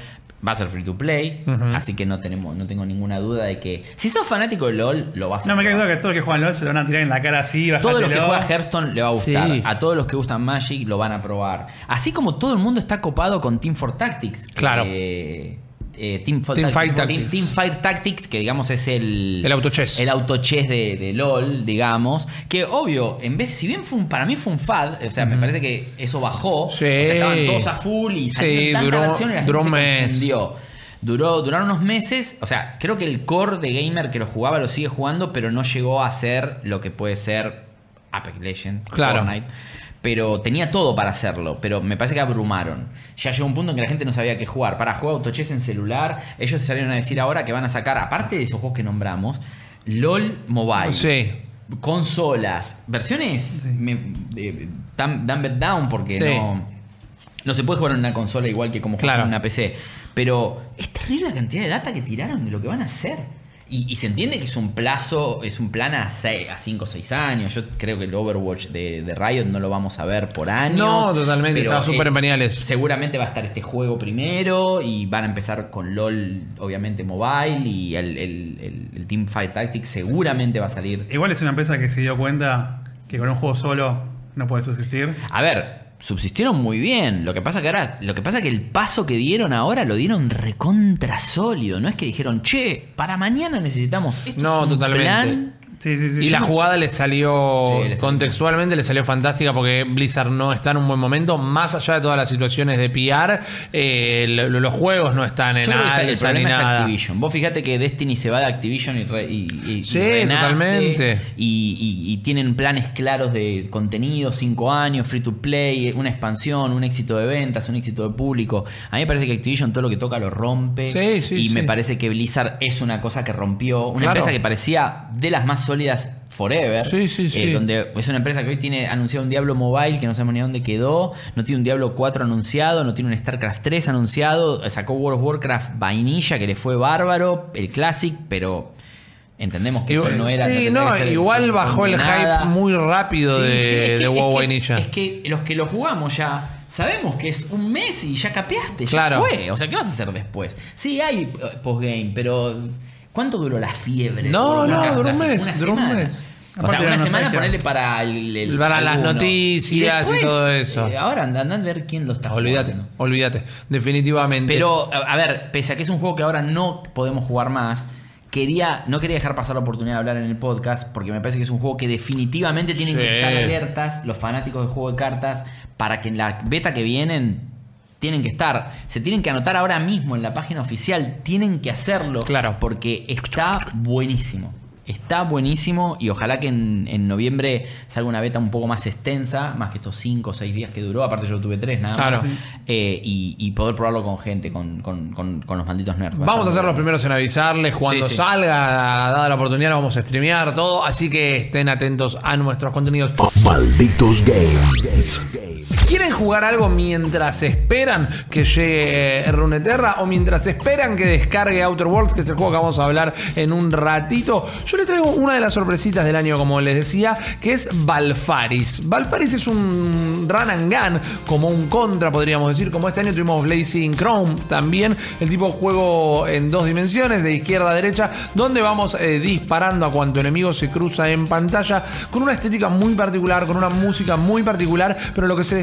Va a ser free to play, así que no tenemos, no tengo ninguna duda de que. Si sos fanático de LOL, lo vas a No me cae probar. duda que todos los que juegan LOL se lo van a tirar en la cara así, Todos los que juegan Hearthstone le va a gustar. Sí. A todos los que gustan Magic lo van a probar. Así como todo el mundo está copado con Team for Tactics. que Claro. Eh, Team, Team Fight Tactics. Team Fight Tactics, que digamos es el. El autochess. El autochess de, de LOL, digamos. Que obvio, en vez, si bien fue un, para mí fue un fad, o sea, me parece que eso bajó. Sí. O sea, estaban todos a full y Sí, tanta duró- versión y la gente duró se. Duró, duraron unos meses. O sea, creo que el core de gamer que lo jugaba lo sigue jugando, pero no llegó a ser lo que puede ser Apex Legends, Claro. Fortnite. Pero tenía todo para hacerlo, pero me parece que abrumaron. Ya llegó un punto en que la gente no sabía qué jugar. Para jugar autochess en celular, ellos salieron a decir ahora que van a sacar, aparte de esos juegos que nombramos, LOL Mobile. Sí. Consolas, versiones me- dumb- dumbed down porque Sí. no, no se puede jugar en una consola igual que como jugar Claro. en una PC. Pero es terrible la cantidad de data que tiraron de lo que van a hacer. Y, y se entiende que es un plazo, es un plan a 5 o 6 años. Yo creo que el Overwatch de, de Riot no lo vamos a ver por años. No, totalmente, está súper en pañales. Seguramente va a estar este juego primero y van a empezar con LOL, obviamente mobile, y el, el- el- el Team Fight Tactics seguramente va a salir Igual es una empresa que se dio cuenta que con un juego solo no puede subsistir. A ver, subsistieron muy bien. Lo que pasa que ahora, lo que pasa que el paso que dieron ahora lo dieron recontra sólido. No es que dijeron, che, para mañana necesitamos esto. No, es un totalmente. plan". Sí, sí, sí. Y sí. la jugada le salió, Sí, le salió. contextualmente le salió fantástica porque Blizzard no está en un buen momento, más allá de todas las situaciones de PR, eh, lo- lo- los juegos no están en que el alza ni problema es nada. Activision. Vos fíjate que Destiny se va de Activision y, re- y- y- y Sí, renace, totalmente. Y, y- y tienen planes claros de contenido, cinco años, free to play, una expansión, un éxito de ventas, un éxito de público. A mí me parece que Activision todo lo que toca lo rompe. Sí, sí, y me parece que Blizzard es una cosa que rompió. Una Claro. empresa que parecía de las más sólidas forever. Sí, sí, eh, sí. donde es una empresa que hoy tiene anunciado un Diablo Mobile que no sabemos ni dónde quedó, no tiene un Diablo 4 anunciado, no tiene un StarCraft 3 anunciado, sacó World of Warcraft vainilla que le fue bárbaro, el Classic, pero entendemos que Igual- eso no era... sí, no, igual bajó el hype muy rápido Sí, de, sí, es que- de WoW es que- Vainilla. Es que los que lo jugamos ya sabemos que es un mes y ya capeaste, ya Claro. fue. O sea, ¿qué vas a hacer después? Sí, hay eh, postgame, pero ¿cuánto duró la fiebre? No, no, duró un mes, una duró un semana. mes. O sea, Aparte una semana ponerle para el, el- Para las noticias y después, todo eso. eh, ahora andan a ver quién lo está Olvídate, jugando. olvídate, definitivamente. Pero, a a ver, pese a que es un juego que ahora no podemos jugar más, quería, no quería dejar pasar la oportunidad de hablar en el podcast, porque me parece que es un juego que definitivamente tienen Sí. que estar alertas los fanáticos de juego de cartas para que en la beta que vienen tienen que estar. Se tienen que anotar ahora mismo en la página oficial, tienen que hacerlo. Claro. Porque está buenísimo. Está buenísimo y ojalá que en, en noviembre salga una beta un poco más extensa, más que estos 5 o 6 días que duró. Aparte, yo tuve 3 nada más. Claro. Eh, y, y poder probarlo con gente, con, con- con- con los malditos nerds. Vamos a ser los primeros en avisarles cuando Sí, sí. salga, dada la oportunidad, lo vamos a streamear todo, así que estén atentos a nuestros contenidos. Malditos Games. ¿Quieren jugar algo mientras esperan que llegue eh, Runeterra o mientras esperan que descargue Outer Worlds, que es el juego que vamos a hablar en un ratito? Yo les traigo una de las sorpresitas del año, como les decía, que es Balfaris. Balfaris es un run and gun, como un contra, podríamos decir. Como este año tuvimos Blazing Chrome también, el tipo de juego en dos dimensiones, de izquierda a derecha, donde vamos eh, disparando a cuanto enemigo se cruza en pantalla, con una estética muy particular, con una música muy particular, pero lo que se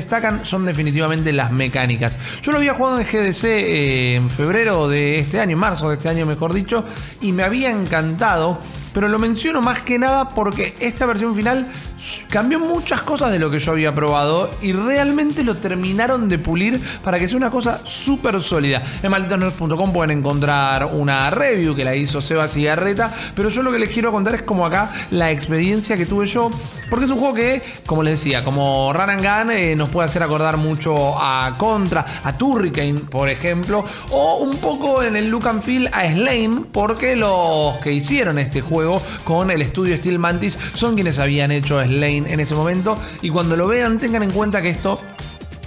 son definitivamente las mecánicas. Yo lo había jugado en GDC eh, en febrero de este año, marzo de este año mejor dicho, y me había encantado, pero lo menciono más que nada porque esta versión final cambió muchas cosas de lo que yo había probado y realmente lo terminaron de pulir para que sea una cosa súper sólida. En malditosnerds.com pueden encontrar una review que la hizo Seba Cigarreta, pero yo lo que les quiero contar es como acá la experiencia que tuve yo, porque es un juego que, como les decía, como Run and Gun eh, nos puede hacer acordar mucho a Contra, a Turricane, por ejemplo, o un poco en el look and feel a Slane, porque los que hicieron este juego con el estudio Steel Mantis son quienes habían hecho Slane en ese momento, y cuando lo vean tengan en cuenta que esto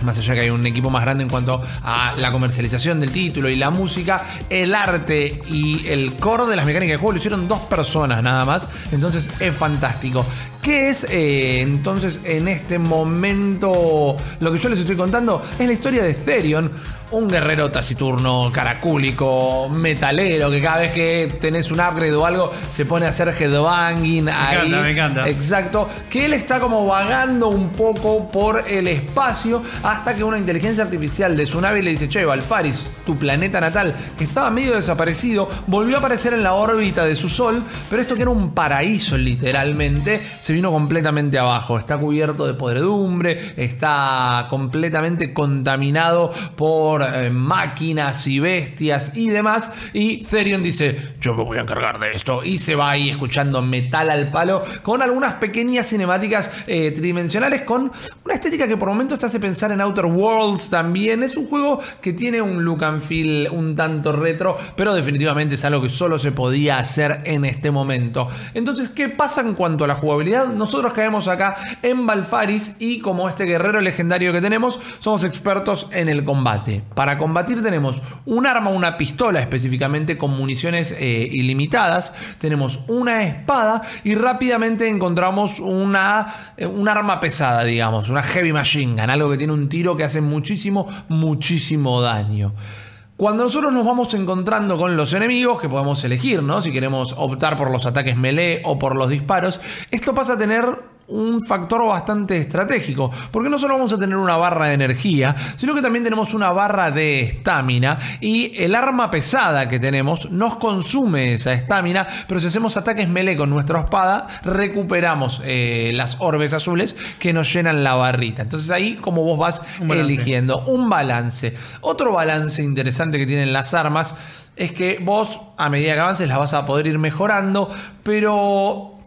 más allá que hay un equipo más grande en cuanto a la comercialización del título y la música, el arte y el core de las mecánicas de juego lo hicieron dos personas nada más. Entonces es fantástico. ¿Qué ¿Qué es eh, entonces en este momento lo que yo les estoy contando? Es la historia de Therion, un guerrero taciturno, caracúlico, metalero, que cada vez que tenés un upgrade o algo se pone a hacer headbanging ahí. encanta, me encanta. Exacto. Que él está como vagando un poco por el espacio hasta que una inteligencia artificial de su nave le dice, che, Valfaris, tu planeta natal, que estaba medio desaparecido, volvió a aparecer en la órbita de su sol, pero esto que era un paraíso literalmente, se vino completamente abajo. Está cubierto de podredumbre, está completamente contaminado por eh, máquinas y bestias y demás. Y Therion dice, yo me voy a encargar de esto. Y se va ahí escuchando metal al palo con algunas pequeñas cinemáticas eh, tridimensionales con una estética que por momentos te hace pensar en Outer Worlds también. Es un juego que tiene un look and feel un tanto retro, pero definitivamente es algo que solo se podía hacer en este momento. Entonces, ¿qué pasa en cuanto a la jugabilidad? Nosotros caemos acá en Valfaris y como este guerrero legendario que tenemos, somos expertos en el combate. Para combatir tenemos un arma, una pistola específicamente con municiones eh, ilimitadas, tenemos una espada y rápidamente encontramos una, eh, un arma pesada, digamos, una heavy machine gun, algo que tiene un tiro que hace muchísimo, muchísimo daño. Cuando nosotros nos vamos encontrando con los enemigos, que podemos elegir, ¿no? Si queremos optar por los ataques melee o por los disparos, esto pasa a tener un factor bastante estratégico, porque no solo vamos a tener una barra de energía, sino que también tenemos una barra de estamina y el arma pesada que tenemos nos consume esa estamina, pero si hacemos ataques melee con nuestra espada, recuperamos eh, las orbes azules que nos llenan la barrita. Entonces ahí como vos vas Un eligiendo un balance. Otro balance interesante que tienen las armas es que vos a medida que avances las vas a poder ir mejorando, pero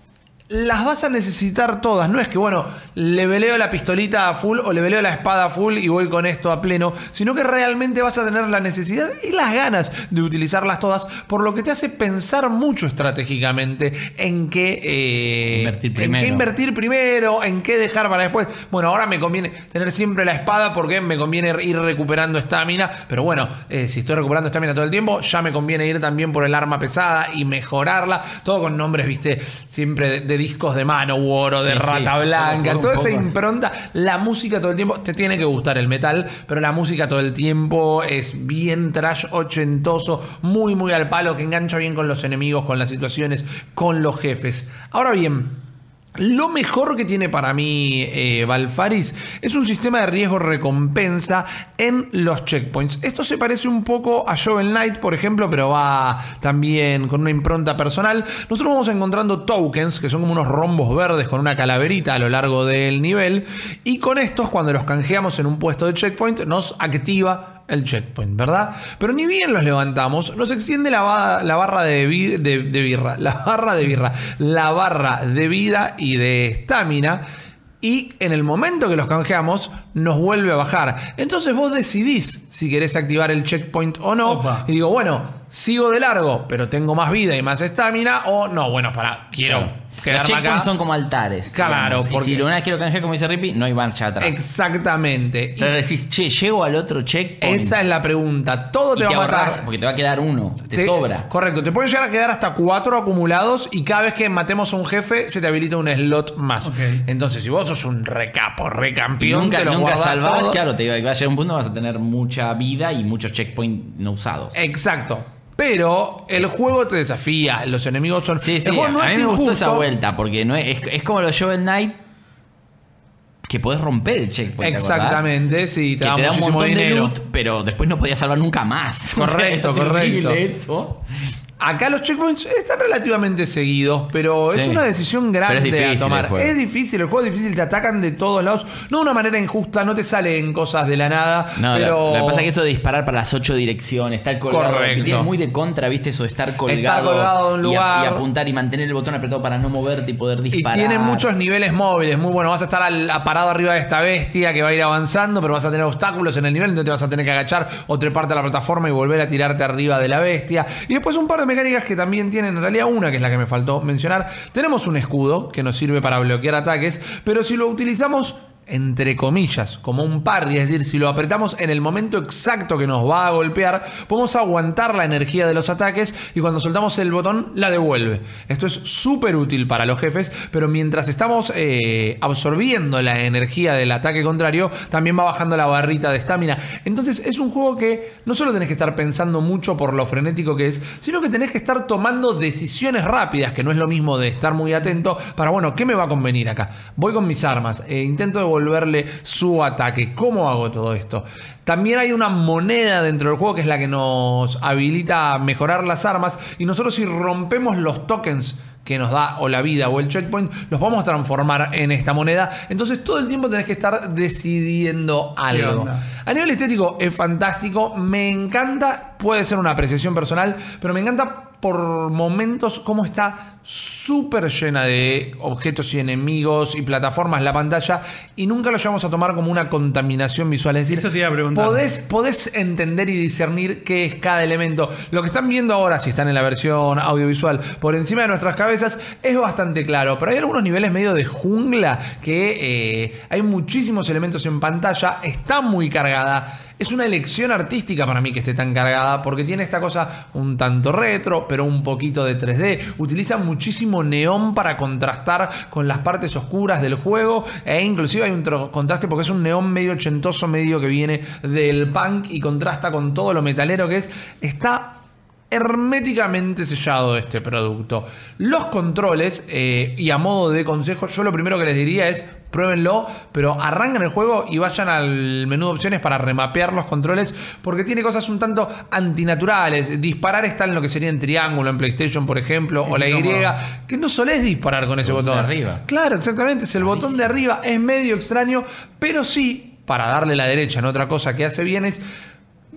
las vas a necesitar todas. No es que, bueno, le veleo la pistolita a full o le veleo la espada a full y voy con esto a pleno, sino que realmente vas a tener la necesidad y las ganas de utilizarlas todas, por lo que te hace pensar mucho estratégicamente en qué, eh, Invertir en qué primero. invertir primero, en qué dejar para después. Bueno, ahora me conviene tener siempre la espada porque me conviene ir recuperando estamina, pero bueno, eh, si estoy recuperando estamina todo el tiempo, ya me conviene ir también por el arma pesada y mejorarla, todo con nombres, viste, siempre de, de discos de Manowar o de Sí, sí, Rata Blanca, toda esa impronta, la música todo el tiempo, te tiene que gustar el metal, pero la música todo el tiempo es bien trash ochentoso, muy muy al palo, que engancha bien con los enemigos, con las situaciones, con los jefes. Ahora bien, lo mejor que tiene para mí eh, Valfaris es un sistema de riesgo-recompensa en los checkpoints. Esto se parece un poco a Shovel Knight, por ejemplo, pero va también con una impronta personal. Nosotros vamos encontrando tokens, que son como unos rombos verdes con una calaverita a lo largo del nivel. Y con estos, cuando los canjeamos en un puesto de checkpoint, nos activa el checkpoint, ¿verdad? Pero ni bien los levantamos, nos extiende la, ba- la barra de, vi- de- de birra, la barra de birra, la barra de vida y de estamina. Y en el momento que los canjeamos, nos vuelve a bajar. Entonces vos decidís si querés activar el checkpoint o no. Opa. Y digo, bueno, sigo de largo, pero tengo más vida y más estamina. O no, bueno, para, quiero Los checkpoints son como altares. Claro, digamos. porque- Y si una vez quiero canjear, como dice Rippy, no hay marcha atrás. Exactamente. Y Entonces decís, che, llego al otro checkpoint. esa es la pregunta. Todo y te va a matar. porque te va a quedar uno. Te, sobra. Correcto, te pueden llegar a quedar hasta cuatro acumulados y cada vez que matemos a un jefe se te habilita un slot más. Entonces, si vos sos un recapo, recampeón, nunca, te lo nunca salvás, todo. claro, te va a llegar un punto vas a tener mucha vida y muchos checkpoints no usados. Exacto. Pero el juego te desafía, los enemigos son. Sí, sí, el juego no a mí me gustó esa vuelta, porque no es, es, es como los Shovel Knight que podés romper el checkpoint. Exactamente, sí, te que da te da un montón de dinero. loot, pero después no podías salvar nunca más. Correcto, O sea, correcto. Eso. Acá los checkpoints están relativamente seguidos, pero es una decisión grande difícil a tomar. Es difícil, el juego es difícil, te atacan de todos lados. No de una manera injusta, no te salen cosas de la nada. No, pero lo, lo que pasa es que eso de disparar para las ocho direcciones, estar colgado, que tiene muy de contra, viste, eso de estar colgado, colgado de un y, a- lugar. y apuntar y mantener el botón apretado para no moverte y poder Y disparar. tiene muchos niveles móviles, muy bueno. Vas a estar al- a- parado arriba de esta bestia que va a ir avanzando, pero vas a tener obstáculos en el nivel, entonces te vas a tener que agachar o treparte a la plataforma y volver a tirarte arriba de la bestia. Y después un par de mecánicas que también tienen, en realidad una que es la que me faltó mencionar. Tenemos un escudo que nos sirve para bloquear ataques, pero si lo utilizamos entre comillas, como un parry, es decir, si lo apretamos en el momento exacto que nos va a golpear, podemos aguantar la energía de los ataques y cuando soltamos el botón la devuelve. Esto es súper útil para los jefes, pero mientras estamos eh, absorbiendo la energía del ataque contrario, también va bajando la barrita de estamina. Entonces es un juego que no solo tenés que estar pensando mucho por lo frenético que es, sino que tenés que estar tomando decisiones rápidas, que no es lo mismo de estar muy atento para, bueno, ¿qué me va a convenir acá? Voy con mis armas, eh, intento devolverle su ataque. ¿Cómo hago todo esto? También hay una moneda dentro del juego que es la que nos habilita a mejorar las armas y nosotros si rompemos los tokens que nos da o la vida o el checkpoint, los vamos a transformar en esta moneda. Entonces todo el tiempo tenés que estar decidiendo algo. A nivel estético es fantástico, me encanta, puede ser una apreciación personal, pero me encanta por momentos cómo está súper llena de objetos y enemigos y plataformas la pantalla y nunca lo llevamos a tomar como una contaminación visual. Es decir, Eso te iba a preguntar. podés, podés entender y discernir qué es cada elemento. Lo que están viendo ahora, si están en la versión audiovisual, por encima de nuestras cabezas, es bastante claro. Pero hay algunos niveles medio de jungla que eh, hay muchísimos elementos en pantalla, está muy cargada. Es una elección artística para mí que esté tan cargada porque tiene esta cosa un tanto retro, pero un poquito de 3D. Utiliza muchísimo neón para contrastar con las partes oscuras del juego e inclusive hay un contraste porque es un neón medio ochentoso, medio que viene del punk y contrasta con todo lo metalero que es. Está herméticamente sellado este producto. Los controles, eh, y a modo de consejo, yo lo primero que les diría es pruébenlo, pero arranquen el juego y vayan al menú de opciones para remapear los controles, porque tiene cosas un tanto antinaturales. Disparar está en lo que sería en triángulo, en PlayStation, por ejemplo, o la Y, que no solés disparar con ese botón. de arriba. Claro, exactamente, es el botón de arriba, es medio extraño, pero sí, para darle la derecha en otra cosa que hace bien es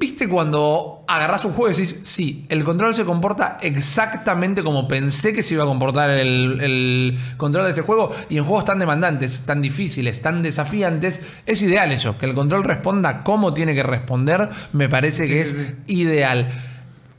¿Viste cuando agarrás un juego y decís, sí, el control se comporta exactamente como pensé que se iba a comportar el, el control de este juego? Y en juegos tan demandantes, tan difíciles, tan desafiantes, es ideal eso, que el control responda como tiene que responder, me parece que Sí, es sí, ideal.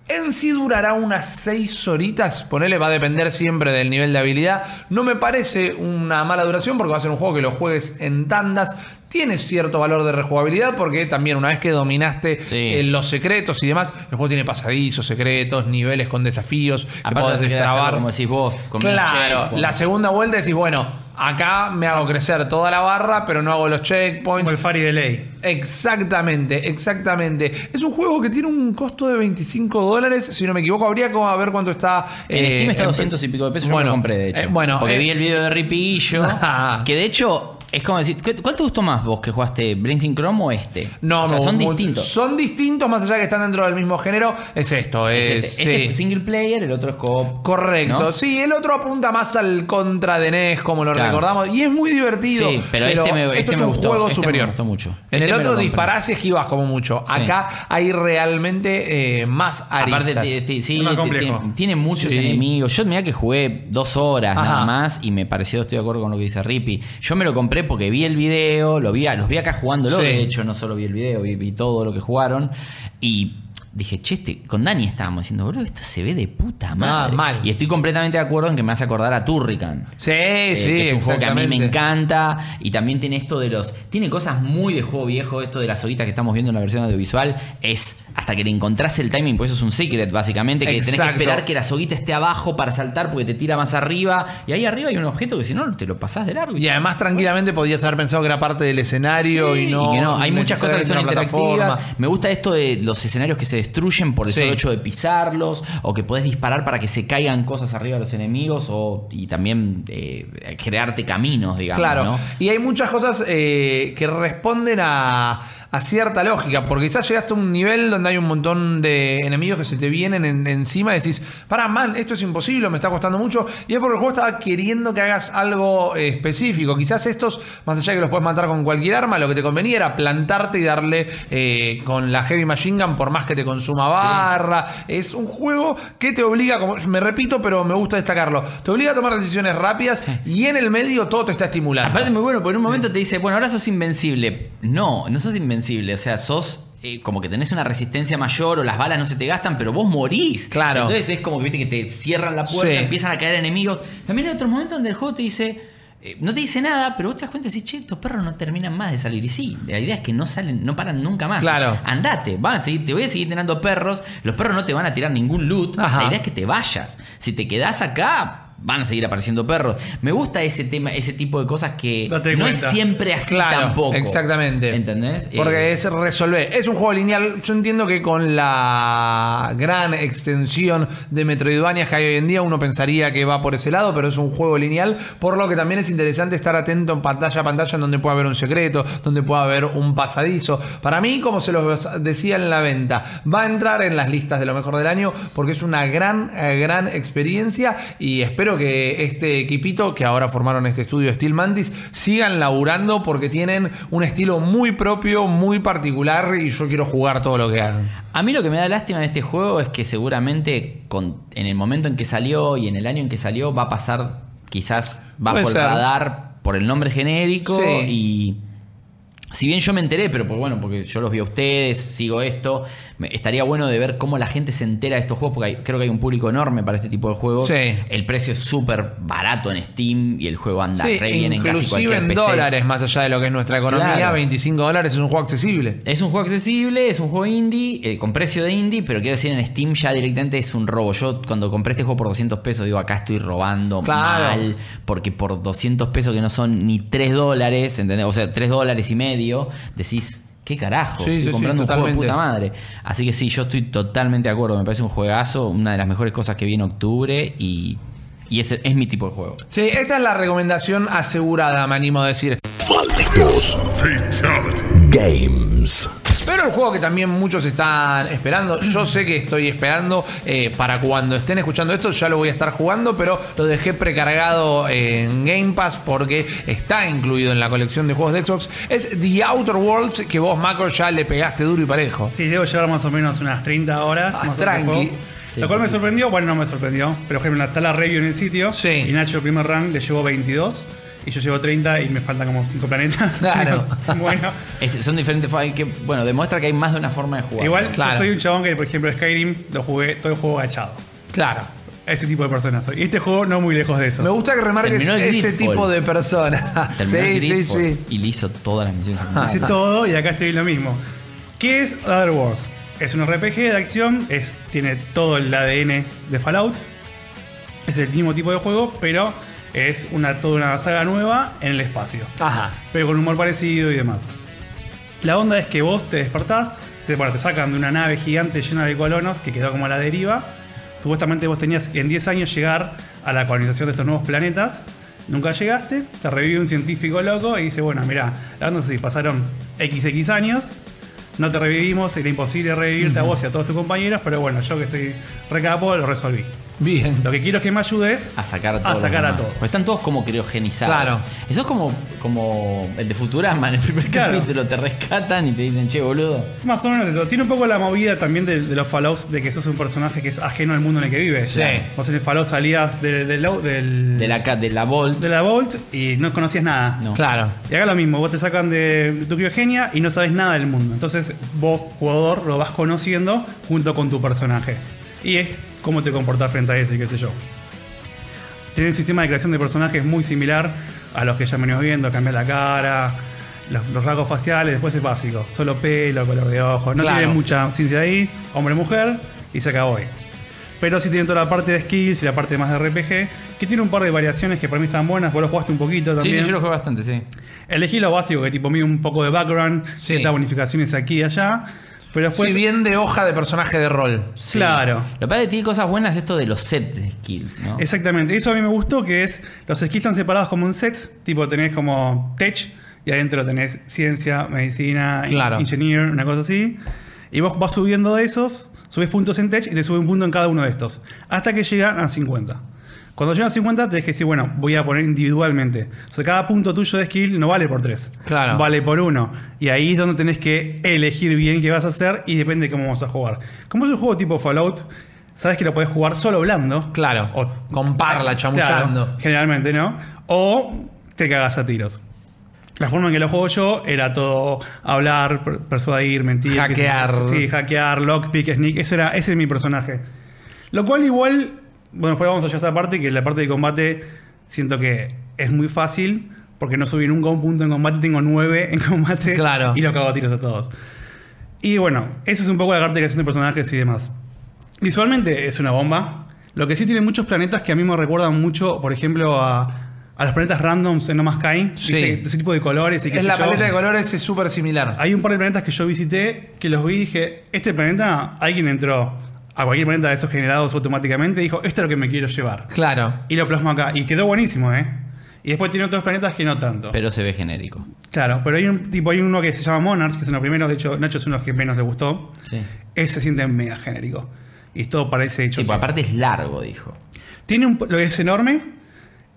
En sí durará unas 6 horitas, ponele, va a depender siempre del nivel de habilidad. No me parece una mala duración porque va a ser un juego que lo juegues en tandas. Tiene cierto valor de rejugabilidad porque también una vez que dominaste Sí. eh, los secretos y demás, el juego tiene pasadizos, secretos, niveles con desafíos que Aparte podés de destrabar. como decís vos. con Claro, la segunda vuelta decís, bueno, acá me hago crecer toda la barra, pero no hago los checkpoints. Como el Fari de ley. Exactamente, exactamente. Es un juego que tiene un costo de 25 dólares. Si no me equivoco, habría que ver cuánto está. En eh, Steam está en- 200 y pico de pesos. yo me lo compré, de hecho. eh, bueno, porque eh, vi el video de Ripillo. que de hecho, es como decir. ¿cu- ¿Cuál te gustó más vos que jugaste? ¿Brainsync Chrome o este? No, O sea, no, son muy- distintos. Son distintos, más allá de que están dentro del mismo género. Es esto, Es es. este, este sí. es single player, el otro es co Correcto, ¿no? sí, el otro apunta más al contra de NES, como lo Claro. recordamos, y es muy divertido. Sí, pero este me- esto este es me un gustó, juego este me superior. gustó mucho. En Este el me otro disparás y esquivas como mucho. Sí. Acá hay realmente eh, más aristas. Aparte, sí, Es más complejo. tiene, tiene muchos Sí. enemigos. Yo mira que jugué dos horas Ajá. nada más y me pareció, estoy de acuerdo con lo que dice Rippy. Yo me lo compré porque vi el video, lo vi, los vi acá jugándolo, Sí. de hecho, no solo vi el video, vi, vi todo lo que jugaron. Y dije, che, este, con Dani estábamos diciendo, bro, esto se ve de puta madre. mal. Y estoy completamente de acuerdo en que me hace acordar a Turrican. Sí, Eh, sí, que es un juego que a mí me encanta y también tiene esto de los tiene cosas muy de juego viejo esto de las hoguitas que estamos viendo en la versión audiovisual es hasta que le encontrás el timing pues eso es un secret básicamente que tenés que Exacto. esperar que la soguita esté abajo para saltar porque te tira más arriba y ahí arriba hay un objeto que si no te lo pasás de largo Y además tranquilamente podías haber pensado que era parte del escenario y no. y que no, hay muchas cosas que son interactivas. Me gusta esto de los escenarios que se destruyen por el Sí. solo hecho de pisarlos, o que podés disparar para que se caigan cosas arriba de los enemigos, o y también eh, crearte caminos, digamos. Claro, ¿no? y hay muchas cosas eh, que responden a, a cierta lógica, porque quizás llegaste a un nivel donde hay un montón de enemigos que se te vienen en- encima y decís, para man, esto es imposible, me está costando mucho, y es porque el juego estaba queriendo que hagas algo eh, específico. Quizás estos, más allá de que los puedes matar con cualquier arma, lo que te convenía era plantarte y darle eh, con la Heavy Machine Gun por más que te consuma barra. Es un juego que te obliga, como me repito, pero me gusta destacarlo, te obliga a tomar decisiones rápidas y en el medio todo te está estimulando. Aparte muy bueno, porque en un momento te dice, bueno, ahora sos invencible. No, no sos invencible, o sea, sos eh, como que tenés una resistencia mayor o las balas no se te gastan, pero vos morís. Claro. Entonces es como que viste que te cierran la puerta, Sí. empiezan a caer enemigos. También hay otros momentos donde el juego te dice, eh, no te dice nada, pero vos te das cuenta y decís, che, estos perros no terminan más de salir. Y sí, la idea es que no salen, no paran nunca más. Claro. Andate, van a seguir, te voy a seguir teniendo perros. Los perros no te van a tirar ningún loot. Ajá. La idea es que te vayas. Si te quedás acá, van a seguir apareciendo perros. Me gusta ese tema, ese tipo de cosas que Date no cuenta. es siempre así Claro, tampoco. exactamente. ¿Entendés? Porque Eh, es resolver. Es un juego lineal. Yo entiendo que con la gran extensión de Metroidvania que hay hoy en día, uno pensaría que va por ese lado, pero es un juego lineal. Por lo que también es interesante estar atento en pantalla a pantalla en donde pueda haber un secreto, donde pueda haber un pasadizo. Para mí, como se los decía en la venta, va a entrar en las listas de lo mejor del año porque es una gran, eh, gran experiencia y espero que este equipito que ahora formaron este estudio Steel Mantis sigan laburando porque tienen un estilo muy propio, muy particular y yo quiero jugar todo lo que hagan. A mí lo que me da lástima de este juego es que seguramente con- en el momento en que salió y en el año en que salió va a pasar quizás bajo Puede el ser. radar por el nombre genérico Sí. y si bien yo me enteré, pero pues bueno, porque yo los vi a ustedes, sigo esto, estaría bueno de ver cómo la gente se entera de estos juegos, porque hay- creo que hay un público enorme para este tipo de juegos. Sí. El precio es súper barato en Steam y el juego anda Sí, re bien en casi inclusive cualquier en PC. dólares, más allá de lo que es nuestra economía, Claro. 25 dólares es un juego accesible. Es un juego accesible, es un juego indie, eh, con precio de indie, pero quiero decir, en Steam ya directamente es un robo. Yo cuando compré este juego por 200 pesos, digo, acá estoy robando Claro. mal, porque por 200 pesos que no son ni 3 dólares, ¿entendés? O sea, 3 dólares y medio, decís, ¿qué carajo? Sí, estoy sí, comprando un juego de puta madre. Así que sí, yo estoy totalmente de acuerdo, me parece un juegazo, una de las mejores cosas que vi en octubre y, y ese es mi tipo de juego. Sí, esta es la recomendación asegurada, me animo a decir. Malditos Fatality. Games. Pero el juego que también muchos están esperando, yo sé que estoy esperando eh, para cuando estén escuchando esto, ya lo voy a estar jugando, pero lo dejé precargado en Game Pass porque está incluido en la colección de juegos de Xbox. Es The Outer Worlds, que vos, Marco, ya le pegaste duro y parejo. Sí, llevo a llevar más o menos unas 30 horas. Ah, más tranqui. Sí. Lo cual me sorprendió, bueno, no me sorprendió. Pero, por ejemplo, está la review en el sitio. Sí. Y Nacho, el primer rank, le llevó 22. Y yo llevo 30 y me faltan como 5 planetas. Claro. bueno. Es- son diferentes formas que, bueno, demuestra que hay más de una forma de jugar. Igual, Claro. yo soy un chabón que, por ejemplo, Skyrim lo jugué todo el juego agachado. Claro. Ese tipo de persona soy. Y este juego no muy lejos de eso. Me gusta que remarques ese tipo de persona. Sí, sí, sí. Y le hizo todas las misiones. Hice todo y acá estoy lo mismo. ¿Qué es Other Worlds? Es un RPG de acción, es, tiene todo el ADN de Fallout. Es el mismo tipo de juego, pero es una, toda una saga nueva en el espacio. Ajá. Pero con humor parecido y demás. La onda es que vos te despertás, te, bueno, te sacan de una nave gigante llena de colonos que quedó como a la deriva. Supuestamente vos tenías en 10 años llegar a la colonización de estos nuevos planetas. Nunca llegaste, te revive un científico loco y dice, bueno, mira, la onda pasaron XX años, no te revivimos, era imposible revivirte a vos y a todos tus compañeros, pero bueno, yo que estoy recapo lo resolví. Bien. Lo que quiero es que me ayudes A sacar a a sacar a todos. Pues están todos como criogenizados. Claro. Eso es como, como el de Futurama. En el primer Claro. capítulo te rescatan y te dicen, che, boludo. Más o menos eso. Tiene un poco la movida también de, de los Fallouts de que sos un personaje que es ajeno al mundo en el que vives. Sí. Vos en el Fallout salías de, de la- del- De la, de la Volt. de la Vault y no conocías nada. No. Claro. Y acá lo mismo, vos te sacan de, de tu criogenia y no sabes nada del mundo. Entonces vos, jugador, lo vas conociendo junto con tu personaje. Y es cómo te comportás frente a ese, qué sé yo. Tiene un sistema de creación de personajes muy similar a los que ya venimos viendo, cambiar la cara, los, los rasgos faciales, después es básico. Solo pelo, color de ojos. No Claro. tiene mucha ciencia ahí, hombre-mujer, y se acabó ahí. Pero sí tiene toda la parte de skills y la parte más de RPG, que tiene un par de variaciones que para mí están buenas. Vos lo jugaste un poquito Sí, también. sí, yo lo jugué bastante, sí. Elegí lo básico, que tipo mide un poco de background, Sí. ciertas bonificaciones aquí y allá. Pero después. si bien de hoja de personaje de rol. Claro. Lo que pasa es que tiene cosas buenas esto de los sets de skills, ¿no? Exactamente. Eso a mí me gustó, que es. Los skills están separados como un sets. Tipo, tenés como tech. Y adentro tenés ciencia, medicina, in- Claro. engineer, una cosa así. Y vos vas subiendo de esos, subes puntos en tech y te sube un punto en cada uno de estos. Hasta que llegan a 50. Cuando llegan a 50, tenés que decir, bueno, voy a poner individualmente. O sea, cada punto tuyo de skill no vale por 3. Claro. Vale por uno. Y ahí es donde tenés que elegir bien qué vas a hacer y depende de cómo vamos a jugar. Como es un juego tipo Fallout, sabes que lo podés jugar solo hablando. Claro. Con parla, chamullando. Claro, generalmente, ¿no? O te cagas a tiros. La forma en que lo juego yo era todo hablar, per- persuadir, mentir. Hackear. Sí, hackear, lockpick, sneak. Eso era, ese es mi personaje. Lo cual igual, bueno, después vamos a llegar a esa parte, que la parte de combate siento que es muy fácil porque no subí nunca un punto en combate, tengo 9 en combate Claro. y lo cago a tiros a todos. Y bueno, eso es un poco la caracterización de personajes y demás. Visualmente es una bomba. Lo que sí tiene muchos planetas que a mí me recuerdan mucho, por ejemplo, a, a los planetas randoms en No Man's Sky. Sí. De ese tipo de colores y qué Es sé la yo. paleta de colores es súper similar. Hay un par de planetas que yo visité que los vi y dije, este planeta, alguien entró a cualquier planeta de esos generados automáticamente dijo, esto es lo que me quiero llevar. Claro. Y lo plasmó acá. Y quedó buenísimo, ¿eh? Y después tiene otros planetas que no tanto. Pero se ve genérico. claro, pero hay un tipo, hay uno que se llama Monarch, que es uno de los primeros, de hecho, Nacho es uno de los que menos le gustó. Sí. Ese se siente mega genérico. Y todo parece hecho. Tipo, así. aparte es largo, dijo. Tiene un, lo que es enorme.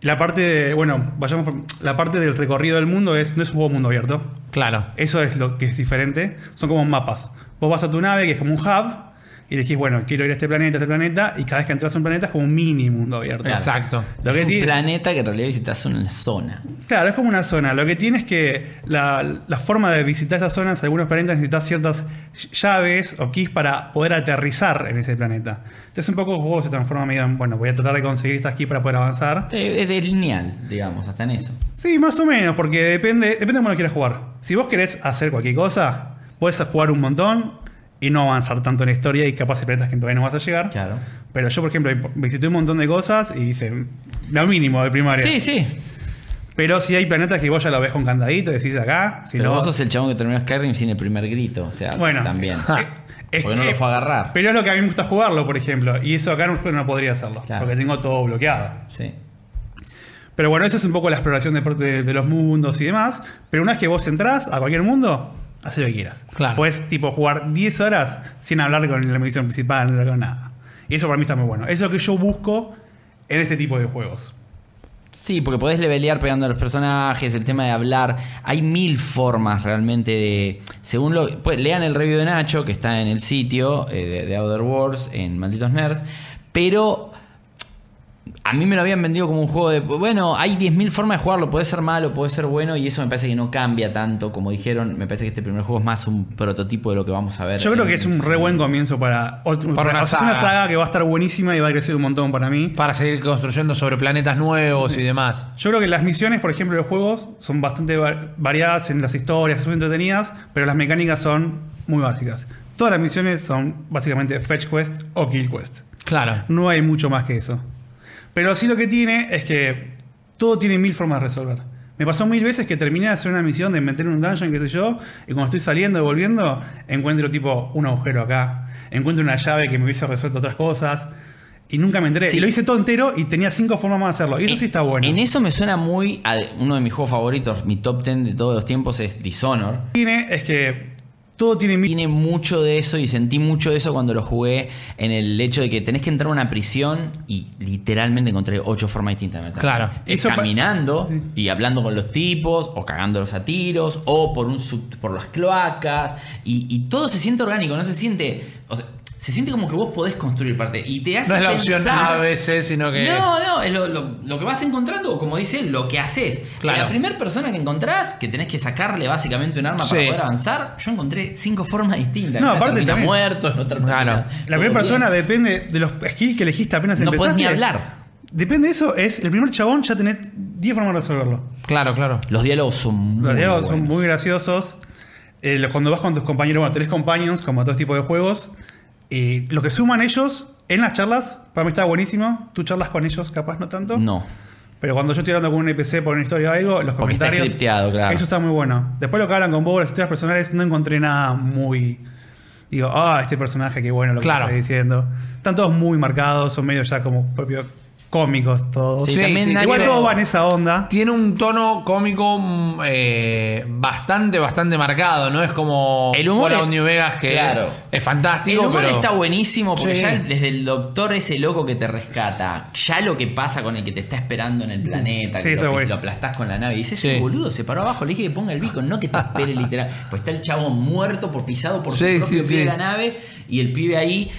La parte de, bueno, vayamos por, la parte del recorrido del mundo es no es un juego mundo abierto. Claro. Eso es lo que es diferente. Son como mapas. Vos vas a tu nave, que es como un hub, y elegís, bueno, quiero ir a este planeta, a este planeta, y cada vez que entras a un planeta es como un mini mundo abierto. Claro. Exacto. Lo es que un tiene- planeta que en realidad visitas una zona. Claro, es como una zona. Lo que tiene es que la, la forma de visitar estas zonas, algunos planetas necesitas ciertas llaves o keys para poder aterrizar en ese planeta. Entonces un poco el juego se transforma medio en, bueno, voy a tratar de conseguir estas keys para poder avanzar. Es de lineal, digamos, hasta en eso. Sí, más o menos, porque depende, depende de cómo lo quieras jugar. Si vos querés hacer cualquier cosa, puedes jugar un montón y no avanzar tanto en la historia y capaz hay planetas que todavía no vas a llegar. Claro. Pero yo, por ejemplo, visité un montón de cosas y hice lo mínimo de primaria. Sí, sí. Pero si hay planetas que vos ya lo ves con candadito y decís acá. Si Pero no, vos sos el chabón que terminó Skyrim sin el primer grito. O sea, Bueno, también. es Porque no lo fue a agarrar. Pero es lo que a mí me gusta jugarlo, por ejemplo. Y eso acá en un juego no podría hacerlo. Claro. Porque tengo todo bloqueado. Sí. Pero bueno, eso es un poco la exploración de, de, de los mundos y demás. Pero una vez que vos entrás a cualquier mundo, haz lo que quieras. Claro. Puedes tipo jugar 10 horas sin hablar con la misión principal, no hablar con nada. Y eso para mí está muy bueno. Eso es lo que yo busco en este tipo de juegos. Sí, porque podés levelear pegando a los personajes, el tema de hablar. Hay mil formas realmente de. Según lo. Pues, lean el review de Nacho, que está en el sitio eh, de, de Outer Wars, en Malditos Nerds. Pero. A mí me lo habían vendido como un juego de. Bueno, hay 10.000 formas de jugarlo. Puede ser malo, puede ser bueno. Y eso me parece que no cambia tanto. Como dijeron, me parece que este primer juego es más un prototipo de lo que vamos a ver. Yo creo que es un re buen comienzo para, otro- Para una o sea, es una saga. saga que va a estar buenísima y va a crecer un montón para mí. Para seguir construyendo sobre planetas nuevos y demás. Yo creo que las misiones, por ejemplo, de los juegos son bastante va- variadas en las historias, son entretenidas, pero las mecánicas son muy básicas. Todas las misiones son básicamente fetch quest o kill quest. Claro. No hay mucho más que eso. Pero sí lo que tiene es que todo tiene mil formas de resolver. Me pasó mil veces que terminé de hacer una misión de meter en un dungeon, qué sé yo, y cuando estoy saliendo y volviendo, encuentro tipo un agujero acá, encuentro una llave que me hubiese resuelto otras cosas, y nunca me enteré. Sí. Y lo hice todo entero y tenía cinco formas más de hacerlo. Y eso sí está bueno. En eso me suena muy. a uno de mis juegos favoritos, mi top 10 de todos los tiempos es Dishonor. tiene es que todo tiene Tiene mucho de eso y sentí mucho de eso cuando lo jugué en el hecho de que tenés que entrar a una prisión y literalmente encontré ocho formas distintas de meter. Claro. Es Eso caminando y hablando con los tipos o cagándolos a tiros o por un sub- por las cloacas y, y todo se siente orgánico, no se siente, o sea, se siente como que vos podés construir parte y te hace No es la opción A, B, C, sino que. no, no, es lo, lo- lo que vas encontrando, como dice lo que haces. Claro. La primera persona que encontrás, que tenés que sacarle básicamente un arma para poder avanzar, yo encontré cinco formas distintas. No, aparte también. muerto, Claro. termina La primera bien. persona depende de los skills que elegiste apenas No empezaste. podés ni hablar. Depende de eso, es el primer chabón ya tenés 10 formas de resolverlo. Claro, claro. Los diálogos son muy Los diálogos son muy graciosos. Eh, cuando vas con tus compañeros, bueno, tenés companions, como todo tipo de juegos. Y lo que suman ellos en las charlas, para mí está buenísimo. Tú charlas con ellos, capaz no tanto. No. Pero cuando yo estoy hablando con un NPC por una historia o algo, los Porque está comentarios. claro. Eso está muy bueno. Después lo que hablan con vos, las historias personales, no encontré nada muy. Digo, ah, este personaje, qué bueno lo que Claro. está diciendo. Están todos muy marcados, son medio ya como propios cómicos todos. Sí, Sí, también Nacho- Igual todo va en esa onda. Tiene un tono cómico mm, eh, bastante, bastante marcado, ¿no? Es como El humor Fallout es- New Vegas, que claro. es fantástico, El humor pero... está buenísimo porque Sí. ya desde el doctor ese loco que te rescata, ya lo que pasa con el que te está esperando en el planeta, Sí, que eso lo, es lo bueno. aplastás con la nave y dices, ese Sí. boludo se paró abajo, le dije que ponga el beacon, no que te espere literal. Pues está el chavo muerto por pisado por Sí, su propio sí, pie sí. de la nave y el pibe ahí.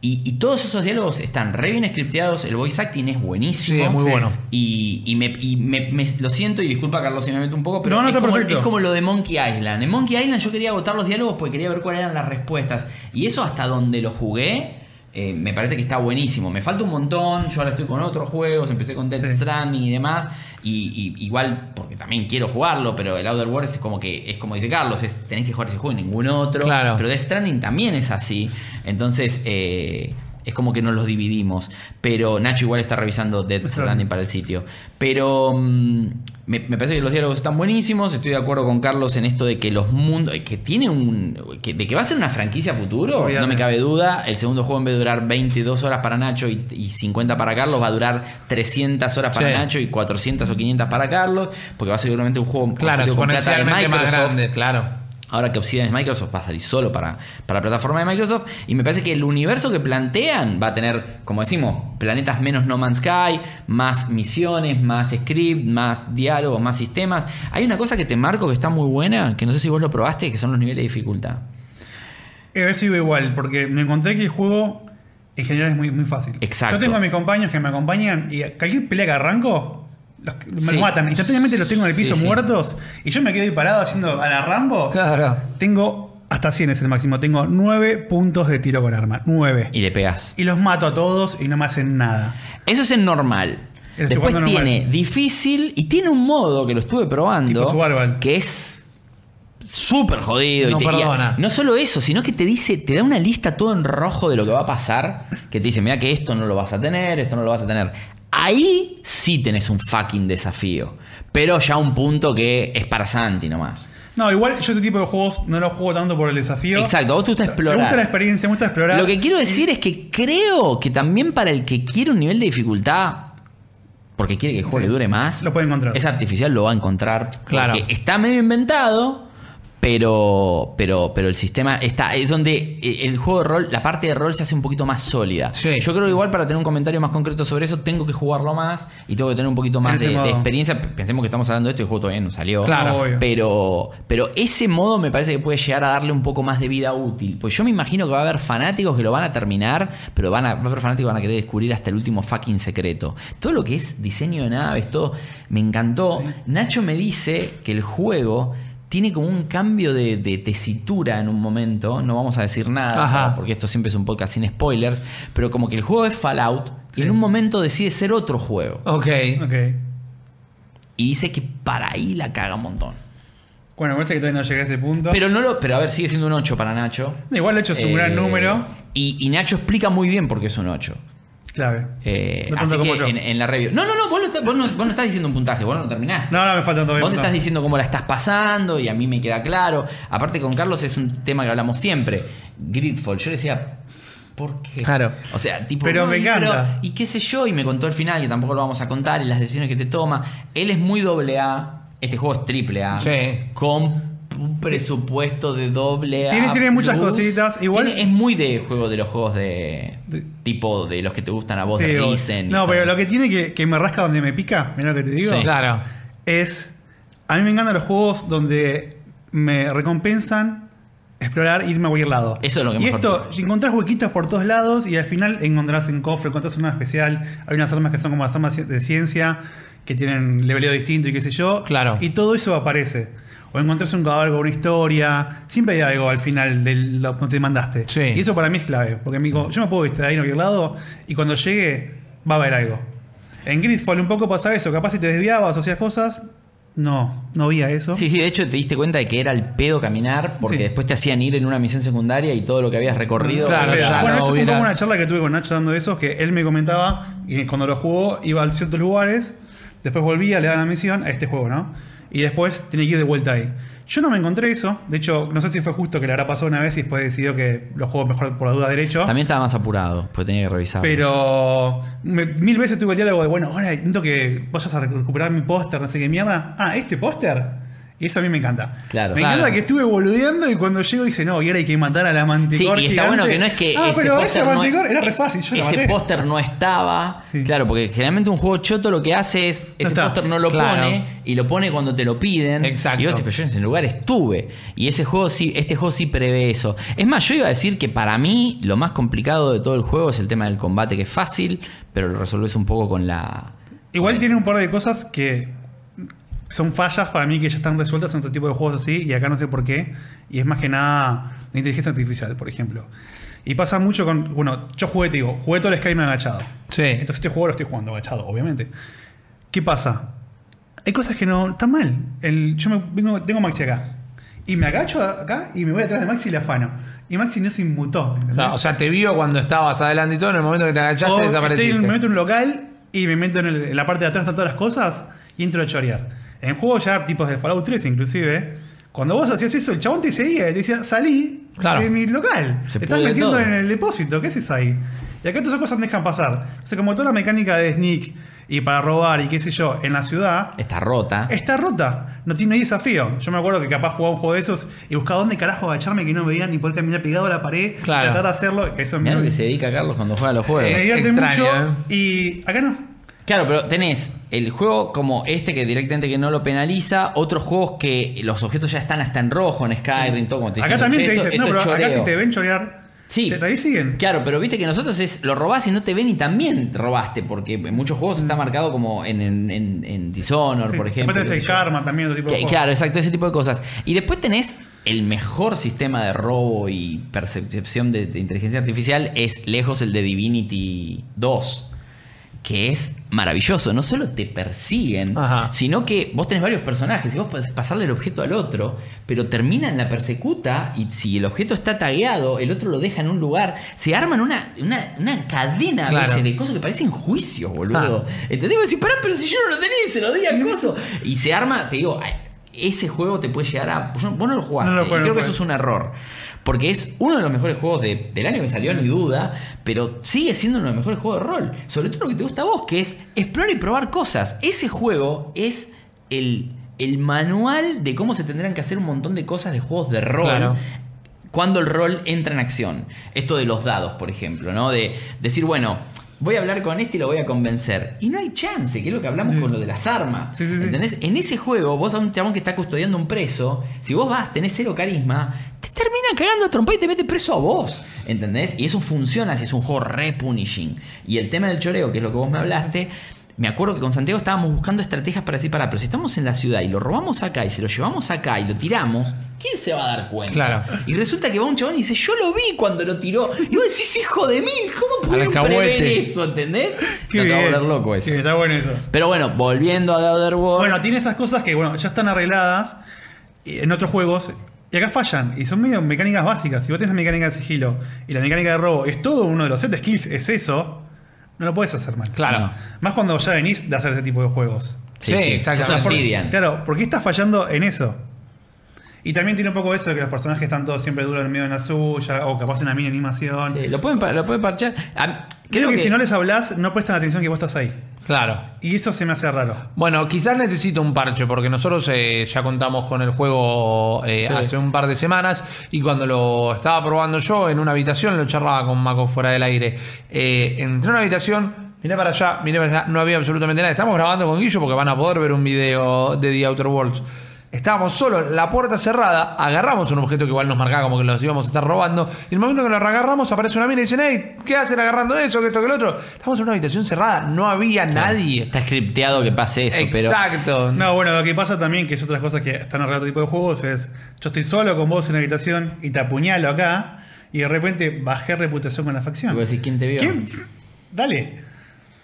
Y, y todos esos diálogos están re bien scripteados, el voice acting es buenísimo. Sí, es muy Sí. bueno. Y, y me, y me- me- lo siento, y disculpa Carlos si me meto un poco, pero No, no, es, está como, perfecto. es como lo de Monkey Island. En Monkey Island yo quería agotar los diálogos porque quería ver cuáles eran las respuestas. Y eso hasta donde lo jugué, eh, me parece que está buenísimo. Me falta un montón, yo ahora estoy con otros juegos, empecé con Death Sí. Stranding y demás. Y, y igual, porque también quiero jugarlo, pero el Outer Worlds es como que, es como dice Carlos, es, tenés que jugar ese juego y ningún otro. Claro. Pero Death Stranding también es así. Entonces, eh, es como que nos los dividimos. Pero Nacho igual está revisando Death Stranding para el sitio. Pero mm, me, me parece que los diálogos están buenísimos. Estoy de acuerdo con Carlos en esto de que los mundos. que tiene un. que- de que va a ser una franquicia futuro, no me cabe duda. El segundo juego, en vez de durar 22 horas para Nacho y, y 50 para Carlos, va a durar 300 horas para Sí. Nacho y 400 o 500 para Carlos. Porque va a ser seguramente un juego Claro, plata de exponencialmente más Microsoft. grande, claro. Ahora que Obsidian es Microsoft, va a salir solo para, para la plataforma de Microsoft. Y me parece que el universo que plantean va a tener, como decimos, planetas menos No Man's Sky, más misiones, más script, más diálogos, más sistemas. Hay una cosa que te marco que está muy buena, que no sé si vos lo probaste, que son los niveles de dificultad. Eh, Eso iba igual, porque me encontré que el juego en general es muy, muy fácil. Exacto. Yo tengo a mis compañeros que me acompañan y cualquier pelea que arranco, los- me Sí. matan. Instantáneamente los tengo en el piso Sí, sí. muertos y yo me quedo ahí parado haciendo a la Rambo. Claro. Tengo hasta 100 es el máximo. Tengo 9 puntos de tiro con arma. 9. Y le pegas. Y los mato a todos y no me hacen nada. Eso es en normal. Estoy Después tiene normal. difícil y tiene un modo que lo estuve probando que es súper jodido. y No y- perdona. no solo eso, sino que te dice, te da una lista todo en rojo de lo que va a pasar, que te dice, mira que esto no lo vas a tener, esto no lo vas a tener. Ahí sí tenés un fucking desafío. Pero ya un punto que es para Santi nomás. No, igual yo este tipo de juegos no los juego tanto por el desafío. Exacto, a vos te gusta explorar. Me gusta la experiencia, me gusta explorar. Lo que quiero Y- decir es que creo que también para el que quiere un nivel de dificultad, porque quiere que el juego Sí, le dure más, lo puede encontrar. Es artificial, lo va a encontrar. Claro. Porque está medio inventado, pero, pero, pero el sistema está. Es donde eh, el juego de rol, la parte de rol se hace un poquito más sólida. Sí. Yo creo que igual para tener un comentario más concreto sobre eso, tengo que jugarlo más y tengo que tener un poquito más de, experiencia. Pensemos que estamos hablando de esto y el juego todavía no salió. Claro. Obvio. Pero, pero ese modo me parece que puede llegar a darle un poco más de vida útil. Pues yo me imagino que va a haber fanáticos que lo van a terminar, pero van a, va a haber fanáticos que van a querer descubrir hasta el último fucking secreto. Todo lo que es diseño de naves, todo, me encantó. Nacho me dice que el juego tiene como un cambio de, de tesitura en un momento. No vamos a decir nada, Ajá. porque esto siempre es un podcast sin spoilers. Pero como que el juego es Fallout y en un momento decide ser otro juego. Ok. Ok. Y dice que para ahí la caga un montón. Bueno, parece que todavía no llegué a ese punto. Pero no lo, pero a ver, sigue siendo un 8 para Nacho. Igual de hecho es un Eh, gran número. Y, y Nacho explica muy bien por qué es un 8. Clave. Eh, No tanto así como que yo. en, en la review. No, no, no vos, no estás, vos, no, vos no estás diciendo un puntaje, vos no lo terminaste. No, no, me falta todavía. Vos estás diciendo cómo la estás pasando y a mí me queda claro. Aparte con Carlos es un tema que hablamos siempre. Gridfall. Yo le decía, ¿por qué? Claro. O sea, tipo... Pero no, me y, encanta. y qué sé yo, y me contó el final, que tampoco lo vamos a contar, y las decisiones que te toma. Él es muy doble A. Este juego es triple A. Sí. Con un presupuesto de doble A. Tiene- tiene muchas plus. cositas, igual- Tiene- es muy de juego de los juegos de... De- tipo de los que te gustan a vos, Sí, de o- Risen. y no, todo. pero lo que tiene que, que me rasca donde me pica, mira lo que te digo, Sí. Claro. es. A mí me encantan los juegos donde me recompensan explorar e irme a cualquier lado. Eso es lo que Y mejor esto, encontrás huequitos por todos lados y al final encontrás un cofre, encontrás una especial. Hay unas armas que son como las armas de ciencia que tienen leveleo distinto y qué sé yo. Claro. Y todo eso aparece. O encontrás un cadáver con una historia. Siempre hay algo al final de lo que te mandaste. Sí. Y eso para mí es clave. Porque digo, yo me puedo distraer en cualquier lado y cuando llegue va a haber algo. En Gridfall un poco pasaba eso. Capaz si te desviabas o hacías cosas, no, no había eso. Sí, sí, de hecho te diste cuenta de que era el pedo caminar porque Sí. después te hacían ir en una misión secundaria y todo lo que habías recorrido. Claro, ya bueno, no eso fue poco una charla que tuve con Nacho dando eso, que él me comentaba y cuando lo jugó iba a ciertos lugares, después volvía, le daban la misión a este juego, ¿no? Y después tiene que ir de vuelta ahí. Yo no me encontré eso, de hecho, no sé si fue justo que le habrá pasado una vez y después decidió que lo juego mejor por la duda derecho. También estaba más apurado, porque tenía que revisar. Pero me- mil veces tuve el diálogo de, bueno, ahora necesito que vayas a recuperar mi póster, no sé qué mierda. Ah, ¿este póster? Y eso a mí me encanta. Claro. me Claro. encanta que estuve boludeando y cuando llego dice, no, y ahora hay que matar a la Sí, manticor y está gigante". bueno que no es que Ah, ese pero póster ese no- manticor era re fácil, yo ese póster no estaba. Sí. Claro, porque generalmente un juego choto lo que hace es ese póster no lo Claro. pone y lo pone cuando te lo piden. Exacto. Y vos decís, pero yo en ese lugar estuve. Y ese juego sí, este juego sí prevé eso. Es más, yo iba a decir que para mí lo más complicado de todo el juego es el tema del combate, que es fácil, pero lo resolves un poco con la. Igual tiene un par de cosas que son fallas para mí que ya están resueltas en otro tipo de juegos así y acá no sé por qué. Y es más que nada de inteligencia artificial, por ejemplo. Y pasa mucho con. Bueno, yo jugué, te digo, jugué todo el Skyrim agachado. Sí. Entonces este juego lo estoy jugando agachado, obviamente. ¿Qué pasa? hay cosas que no están mal. El, yo me, vengo, tengo Maxi acá. Y me agacho acá y me voy atrás de Maxi y le afano. Y Maxi no se inmutó. Claro, o sea, te vio cuando estabas adelante y todo, en el momento que te agachaste O estoy desapareciste. en- me meto en un local y me meto en, el- en la parte de atrás de todas las cosas y entro a chorear. En juegos ya tipos de Fallout 3 inclusive, cuando vos hacías eso, el chabón te seguía y te decía, salí Claro. de mi local. Se te estás metiendo todo. en el depósito, ¿qué haces ahí? Y acá todas esas cosas dejan pasar. O sea, como toda la mecánica de sneak y para robar y qué sé yo, en la ciudad, Está rota. está rota. No tiene desafío. Yo me acuerdo que capaz jugaba un juego de esos y buscaba dónde carajo agacharme que no me veían ni poder caminar pegado a la pared. Claro. Tratar de hacerlo. Eso es Mirá lo muy- que se dedica Carlos cuando juega a los juegos. me Eh, divierte extraño, mucho. Y acá no. Claro, pero tenés el juego como este que directamente que no lo penaliza, otros juegos que los objetos ya están hasta en rojo, en Skyrim, todo como te Acá dicen, también te dicen, no, pero acá si te ven chorear, Sí. te, ahí siguen. Claro, pero viste que nosotros es lo robás y no te ven y también robaste, porque en muchos juegos está marcado como en, en, en- en Dishonor, Sí, por ejemplo. Después tenés el karma también, otro tipo de Que- juegos. Claro, exacto, ese tipo de cosas. Y después tenés el mejor sistema de robo y percepción de, de inteligencia artificial es lejos el de Divinity 2, que es maravilloso. No solo te persiguen, Ajá. sino que vos tenés varios personajes y vos podés pasarle el objeto al otro, pero termina en la persecuta y si el objeto está tagueado, el otro lo deja en un lugar, se arman una, una, una cadena a veces de cosas que parecen juicios, boludo. ¿Entendés? Vos decís, pará, pero si yo no lo tenía, se lo di al coso. Y se arma, te digo, ese juego te puede llegar a. Vos no lo jugaste. No lo y jugué, no creo que eso es un error. Porque es uno de los mejores juegos de- del año que salió, ni duda, pero sigue siendo uno de los mejores juegos de rol. Sobre todo lo que te gusta a vos, que es explorar y probar cosas. Ese juego es el, el manual de cómo se tendrán que hacer un montón de cosas de juegos de rol Claro. cuando el rol entra en acción. Esto de los dados, por ejemplo, ¿no? De decir, bueno, voy a hablar con este y lo voy a convencer. Y no hay chance, que es lo que hablamos con lo de las armas. Sí. ¿Entendés? En ese juego, vos a un chabón que está custodiando un preso, si vos vas, tenés cero carisma, te termina cagando a trompa y te mete preso a vos. ¿Entendés? Y eso funciona si es un juego re punishing. Y el tema del choreo, que es lo que vos me hablaste. Me acuerdo que con Santiago estábamos buscando estrategias para decir, para, pero si estamos en la ciudad y lo robamos acá y se lo llevamos acá y lo tiramos, ¿quién se va a dar cuenta? Claro. Y resulta que va un chabón y dice, yo lo vi cuando lo tiró. Y vos decís, hijo de mil, ¿cómo pudieron prever eso? ¿Entendés? Qué Te acabo de bien. volver loco eso. Sí, está bueno eso. Pero bueno, volviendo a The Other Worlds. Bueno, tiene esas cosas que bueno, ya están arregladas en otros juegos y acá fallan. Y son medio mecánicas básicas. Si vos tenés la mecánica de sigilo y la mecánica de robo es todo uno de los set skills, es eso, no lo puedes hacer mal. Claro. No. Más cuando ya venís de hacer ese tipo de juegos. sí, Sí, sí, exactamente. Por- Obsidian. Claro, ¿por qué estás fallando en eso? Y también tiene un poco eso de que los personajes están todos siempre duros en medio de la suya, o capaz una mini animación. Sí, lo pueden, lo pueden parchar. Creo que, si no les hablas, no prestan atención que vos estás ahí. Claro. Y eso se me hace raro. Bueno, quizás necesito un parche porque nosotros eh, ya contamos con el juego eh, Sí. hace un par de semanas y cuando lo estaba probando yo en una habitación, lo charlaba con Maco fuera del aire. Eh, entré a una habitación, miré para allá, miré para allá, no había absolutamente nada. Estamos grabando con Guillo porque van a poder ver un video de The Outer Worlds. Estábamos solos, la puerta cerrada, agarramos un objeto que igual nos marcaba como que los íbamos a estar robando. Y en el momento que lo agarramos, aparece una mina y dicen, hey, ¿qué hacen agarrando eso, que esto, que lo otro? Estamos en una habitación cerrada, no había nadie. Está scripteado que pase eso, pero. Exacto. No, bueno, lo que pasa también, que es otras cosas que están en otro tipo de juegos, es yo estoy solo con vos en la habitación y te apuñalo acá y de repente bajé reputación con la facción. Y vos decís, ¿quién te vio? ¿Quién? Dale.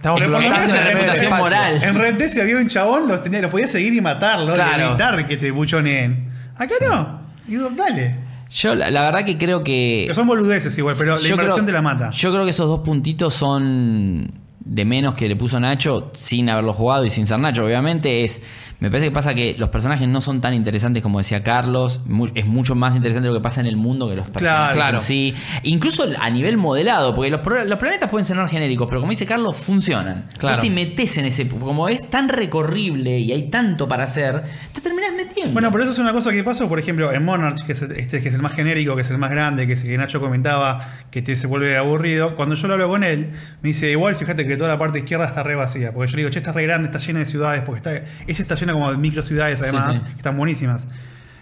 Estamos lo flotando en reputación moral. En Red Dead si había un chabón, los, tenía, los podía seguir y matarlo, Claro. y evitar que te buchoneen. Acá no. Y digo, dale. Yo, la, la verdad que creo que. Pero son boludeces igual, pero la inversión creo- te la mata. Yo creo que esos dos puntitos son de menos que le puso Nacho sin haberlo jugado y sin ser Nacho, obviamente, es. Me parece que pasa que los personajes no son tan interesantes como decía Carlos. Es mucho más interesante lo que pasa en el mundo que los personajes Claro. en sí. Incluso a nivel modelado, porque los, planetas pueden sonar genéricos, pero como dice Carlos, funcionan. Claro. Vos te metes en ese. Como es tan recorrible y hay tanto para hacer, te terminás metiendo. Bueno, pero eso es una cosa que pasó, por ejemplo, en Monarch, que es, este, que es el más genérico, que es el más grande, que es el que Nacho comentaba, que te, se vuelve aburrido. Cuando yo lo hablo con él, me dice, igual fíjate que toda la parte izquierda está re vacía. Porque yo le digo, che, está re grande, está llena de ciudades, porque está, ella está llena como de micro ciudades además, sí. que están buenísimas.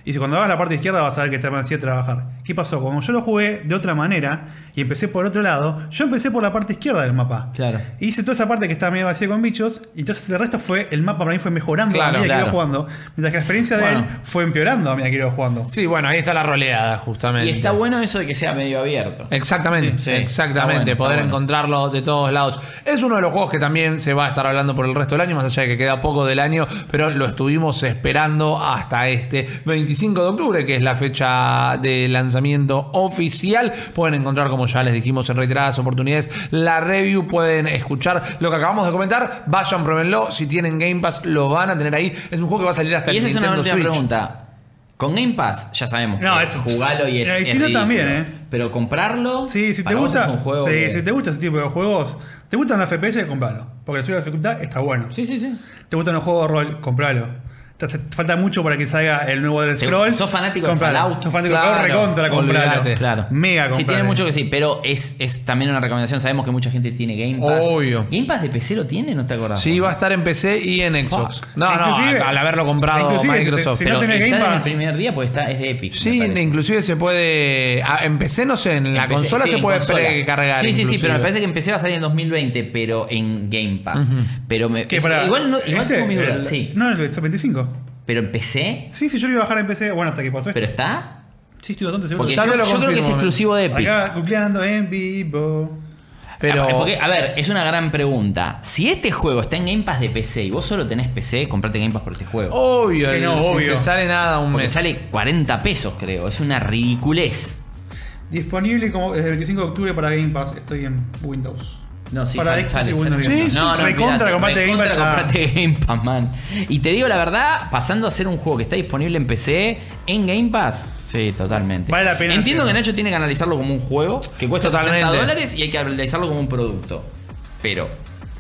Y si cuando vas a la parte izquierda vas a ver que te hacía trabajar. ¿Qué pasó? Como yo lo jugué de otra manera y empecé por otro lado, yo empecé por la parte izquierda del mapa. Claro. Hice toda esa parte que estaba medio vacía con bichos, y entonces el resto fue, el mapa para mí fue mejorando Claro, a medida que claro. iba jugando. Mientras que la experiencia de Bueno. él fue empeorando a medida que iba jugando. Sí, bueno, ahí está la roleada, justamente. Y está bueno eso de que sea medio abierto. Exactamente, Sí, sí, exactamente. está bueno, está poder bueno. encontrarlo de todos lados. Es uno de los juegos que también se va a estar hablando por el resto del año, más allá de que queda poco del año, pero lo estuvimos esperando hasta este 25 de octubre, que es la fecha de lanzamiento oficial. Pueden encontrar, como ya les dijimos en reiteradas oportunidades, la review, pueden escuchar lo que acabamos de comentar. Vayan, pruébenlo. Si tienen Game Pass, lo van a tener ahí. Es un juego que va a salir hasta Y el esa es una Nintendo última Switch. pregunta. Con Game Pass, ya sabemos No, que es- jugalo y es. Eh, y es si no, ridículo. también, ¿eh? Pero comprarlo. Sí, si te gusta. es un juego sí, que- si te gusta ese tipo de juegos, te gustan los FPS, compralo. Porque el subir la dificultad está bueno. Sí, sí, sí. ¿Te gustan los juegos de rol? Compralo. Falta mucho para que salga el nuevo del Scrolls. sos fanático de. Fallout. Sos fanático Claro, de Fallout, recontra, compralo. Claro. Mega Sí, compralo. tiene mucho que sí, pero es, es también una recomendación. Sabemos que mucha gente tiene Game Pass. Obvio. ¿Game Pass de PC lo tiene? ¿No te acordás? Sí, va a estar en PC y en Xbox. Fuck. No, no, al, al haberlo comprado inclusive si te- Microsoft. si no Pero está Game en el Pass. primer día porque está, es de Epic. Sí, inclusive se puede. ah, En PC no sé, en la En PC, consola sí, se en puede consola. precargar. Sí, sí, sí, pero me parece que empecé va a salir en 2020, pero en Game Pass. Pero me, ¿Qué, es- para- igual, no, igual este? tengo mis dudas, El- sí. No, el 25. Pero en PC, Sí, sí, yo lo iba a bajar en PC. Bueno, hasta que pasó pero esto. está. Sí, estoy bastante seguro. Porque yo, creo que es exclusivo de Epic. Acá googleando en vivo. Pero. Ah, porque, a ver, es una gran pregunta. Si este juego está en Game Pass de PC y vos solo tenés PC, comprate Game Pass por este juego. Obvio, Que no, si obvio. te sale nada un Porque mes. sale 40 pesos, creo. Es una ridiculez. Disponible como desde el 25 de octubre para Game Pass. Estoy en Windows. No, sí, Para sale, Xbox sale, y Windows sale. Game Sí, Pass. sí, no, no, recontra, olvidate, comprate Game Pass. recontra, ya. comprate Game Pass, man. Y te digo la verdad, pasando a ser un juego que está disponible en PC, en Game Pass, sí, totalmente. Vale la pena Entiendo hacerlo. que Nacho tiene que analizarlo como un juego que cuesta Totalmente. 60 dólares y hay que analizarlo como un producto. Pero,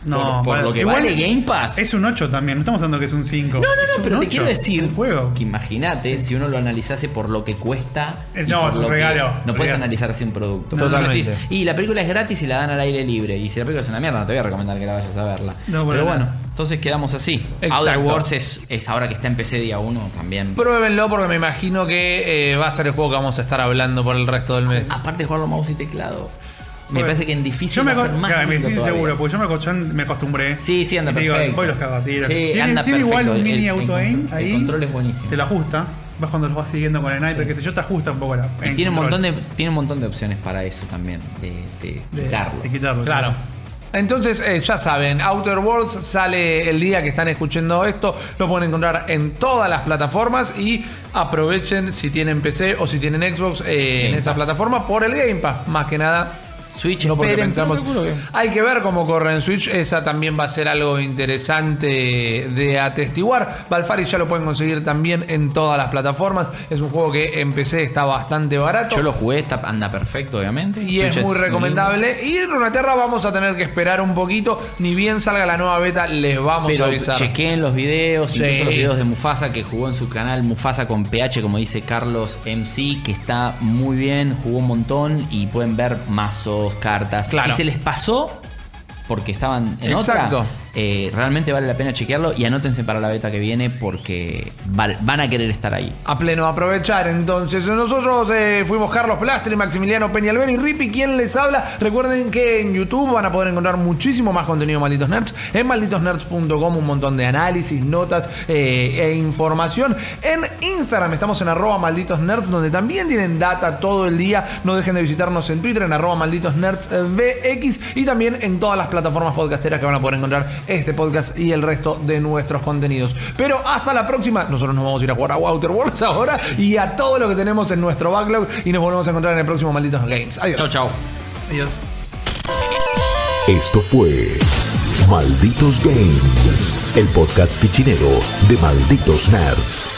No, por, por vale. lo que Igual vale Game Pass. Es un 8 también, no estamos hablando que es un 5. No, no, no, pero te quiero decir juego. que imagínate si uno lo analizase por lo que cuesta. Es- y no, es un lo que- regalo, No puedes analizar así un producto. No, totalmente. decís, y la película es gratis y la dan al aire libre. Y si la película es una mierda, no te voy a recomendar que la vayas a verla. No, pero bueno, entonces quedamos así. Exacto. Outer es, es ahora que está en PC día 1 también. Pruébenlo porque me imagino que eh, va a ser el juego que vamos a estar hablando por el resto del mes. Aparte de jugarlo mouse y teclado. Me Bueno, parece que en difícil Yo me, va a ser aco- más claro, todavía. seguro, porque yo me, yo me acostumbré. Sí, sí, anda Y digo, perfecto. voy los cago a. Sí, tiene anda tiene igual perfecto. un mini El- el auto aim control- el ahí. control es buenísimo. Te lo ajusta. Vas cuando los vas siguiendo con el iPad, que sé yo, te ajusta un poco la. Y tiene un, montón de, tiene un montón de opciones para eso también, de, de De- quitarlo. De quitarlo. Claro. sí. Entonces, eh, ya saben, Outer Worlds sale el día que están escuchando esto. Lo pueden encontrar en todas las plataformas y aprovechen si tienen PC o si tienen Xbox eh, en esa plataforma por el Game Pass. Más que nada. Switch, No porque pensamos- Hay que ver cómo corre en Switch. Esa también va a ser algo interesante de atestiguar. Valfaris ya lo pueden conseguir también en todas las plataformas. Es un juego que en PC está bastante barato. Yo lo jugué, está, anda perfecto, obviamente. Y es muy recomendable. Y en Runeterra vamos a tener que esperar un poquito. Ni bien salga la nueva beta, les vamos Pero a avisar. chequeen los videos, Sí. incluso los videos de Mufasa que jugó en su canal Mufasa con PH, como dice Carlos MC, que está muy bien, jugó un montón y pueden ver mazos, cartas. Claro. Si se les pasó, porque estaban en Exacto. otra, eh, realmente vale la pena chequearlo y anótense para la beta que viene porque van a querer estar ahí. A pleno aprovechar. Entonces, nosotros eh, fuimos Carlos Plastri, Maximiliano Peñalver y Rippy, quien les habla. Recuerden que en YouTube van a poder encontrar muchísimo más contenido de Malditos Nerds. En malditosnerds.com un montón de análisis, notas eh, e información. En Instagram estamos en arroba malditos nerds, donde también tienen data todo el día. No dejen de visitarnos en Twitter en arroba malditos nerds VX y también en todas las plataformas podcasteras que van a poder encontrar este podcast y el resto de nuestros contenidos. Pero hasta la próxima. Nosotros nos vamos a ir a jugar a Outer Worlds ahora y a todo lo que tenemos en nuestro backlog y nos volvemos a encontrar en el próximo Malditos Games. Adiós. Chau, chau. Adiós. Esto fue Malditos Games, el podcast fichinero de Malditos Nerds.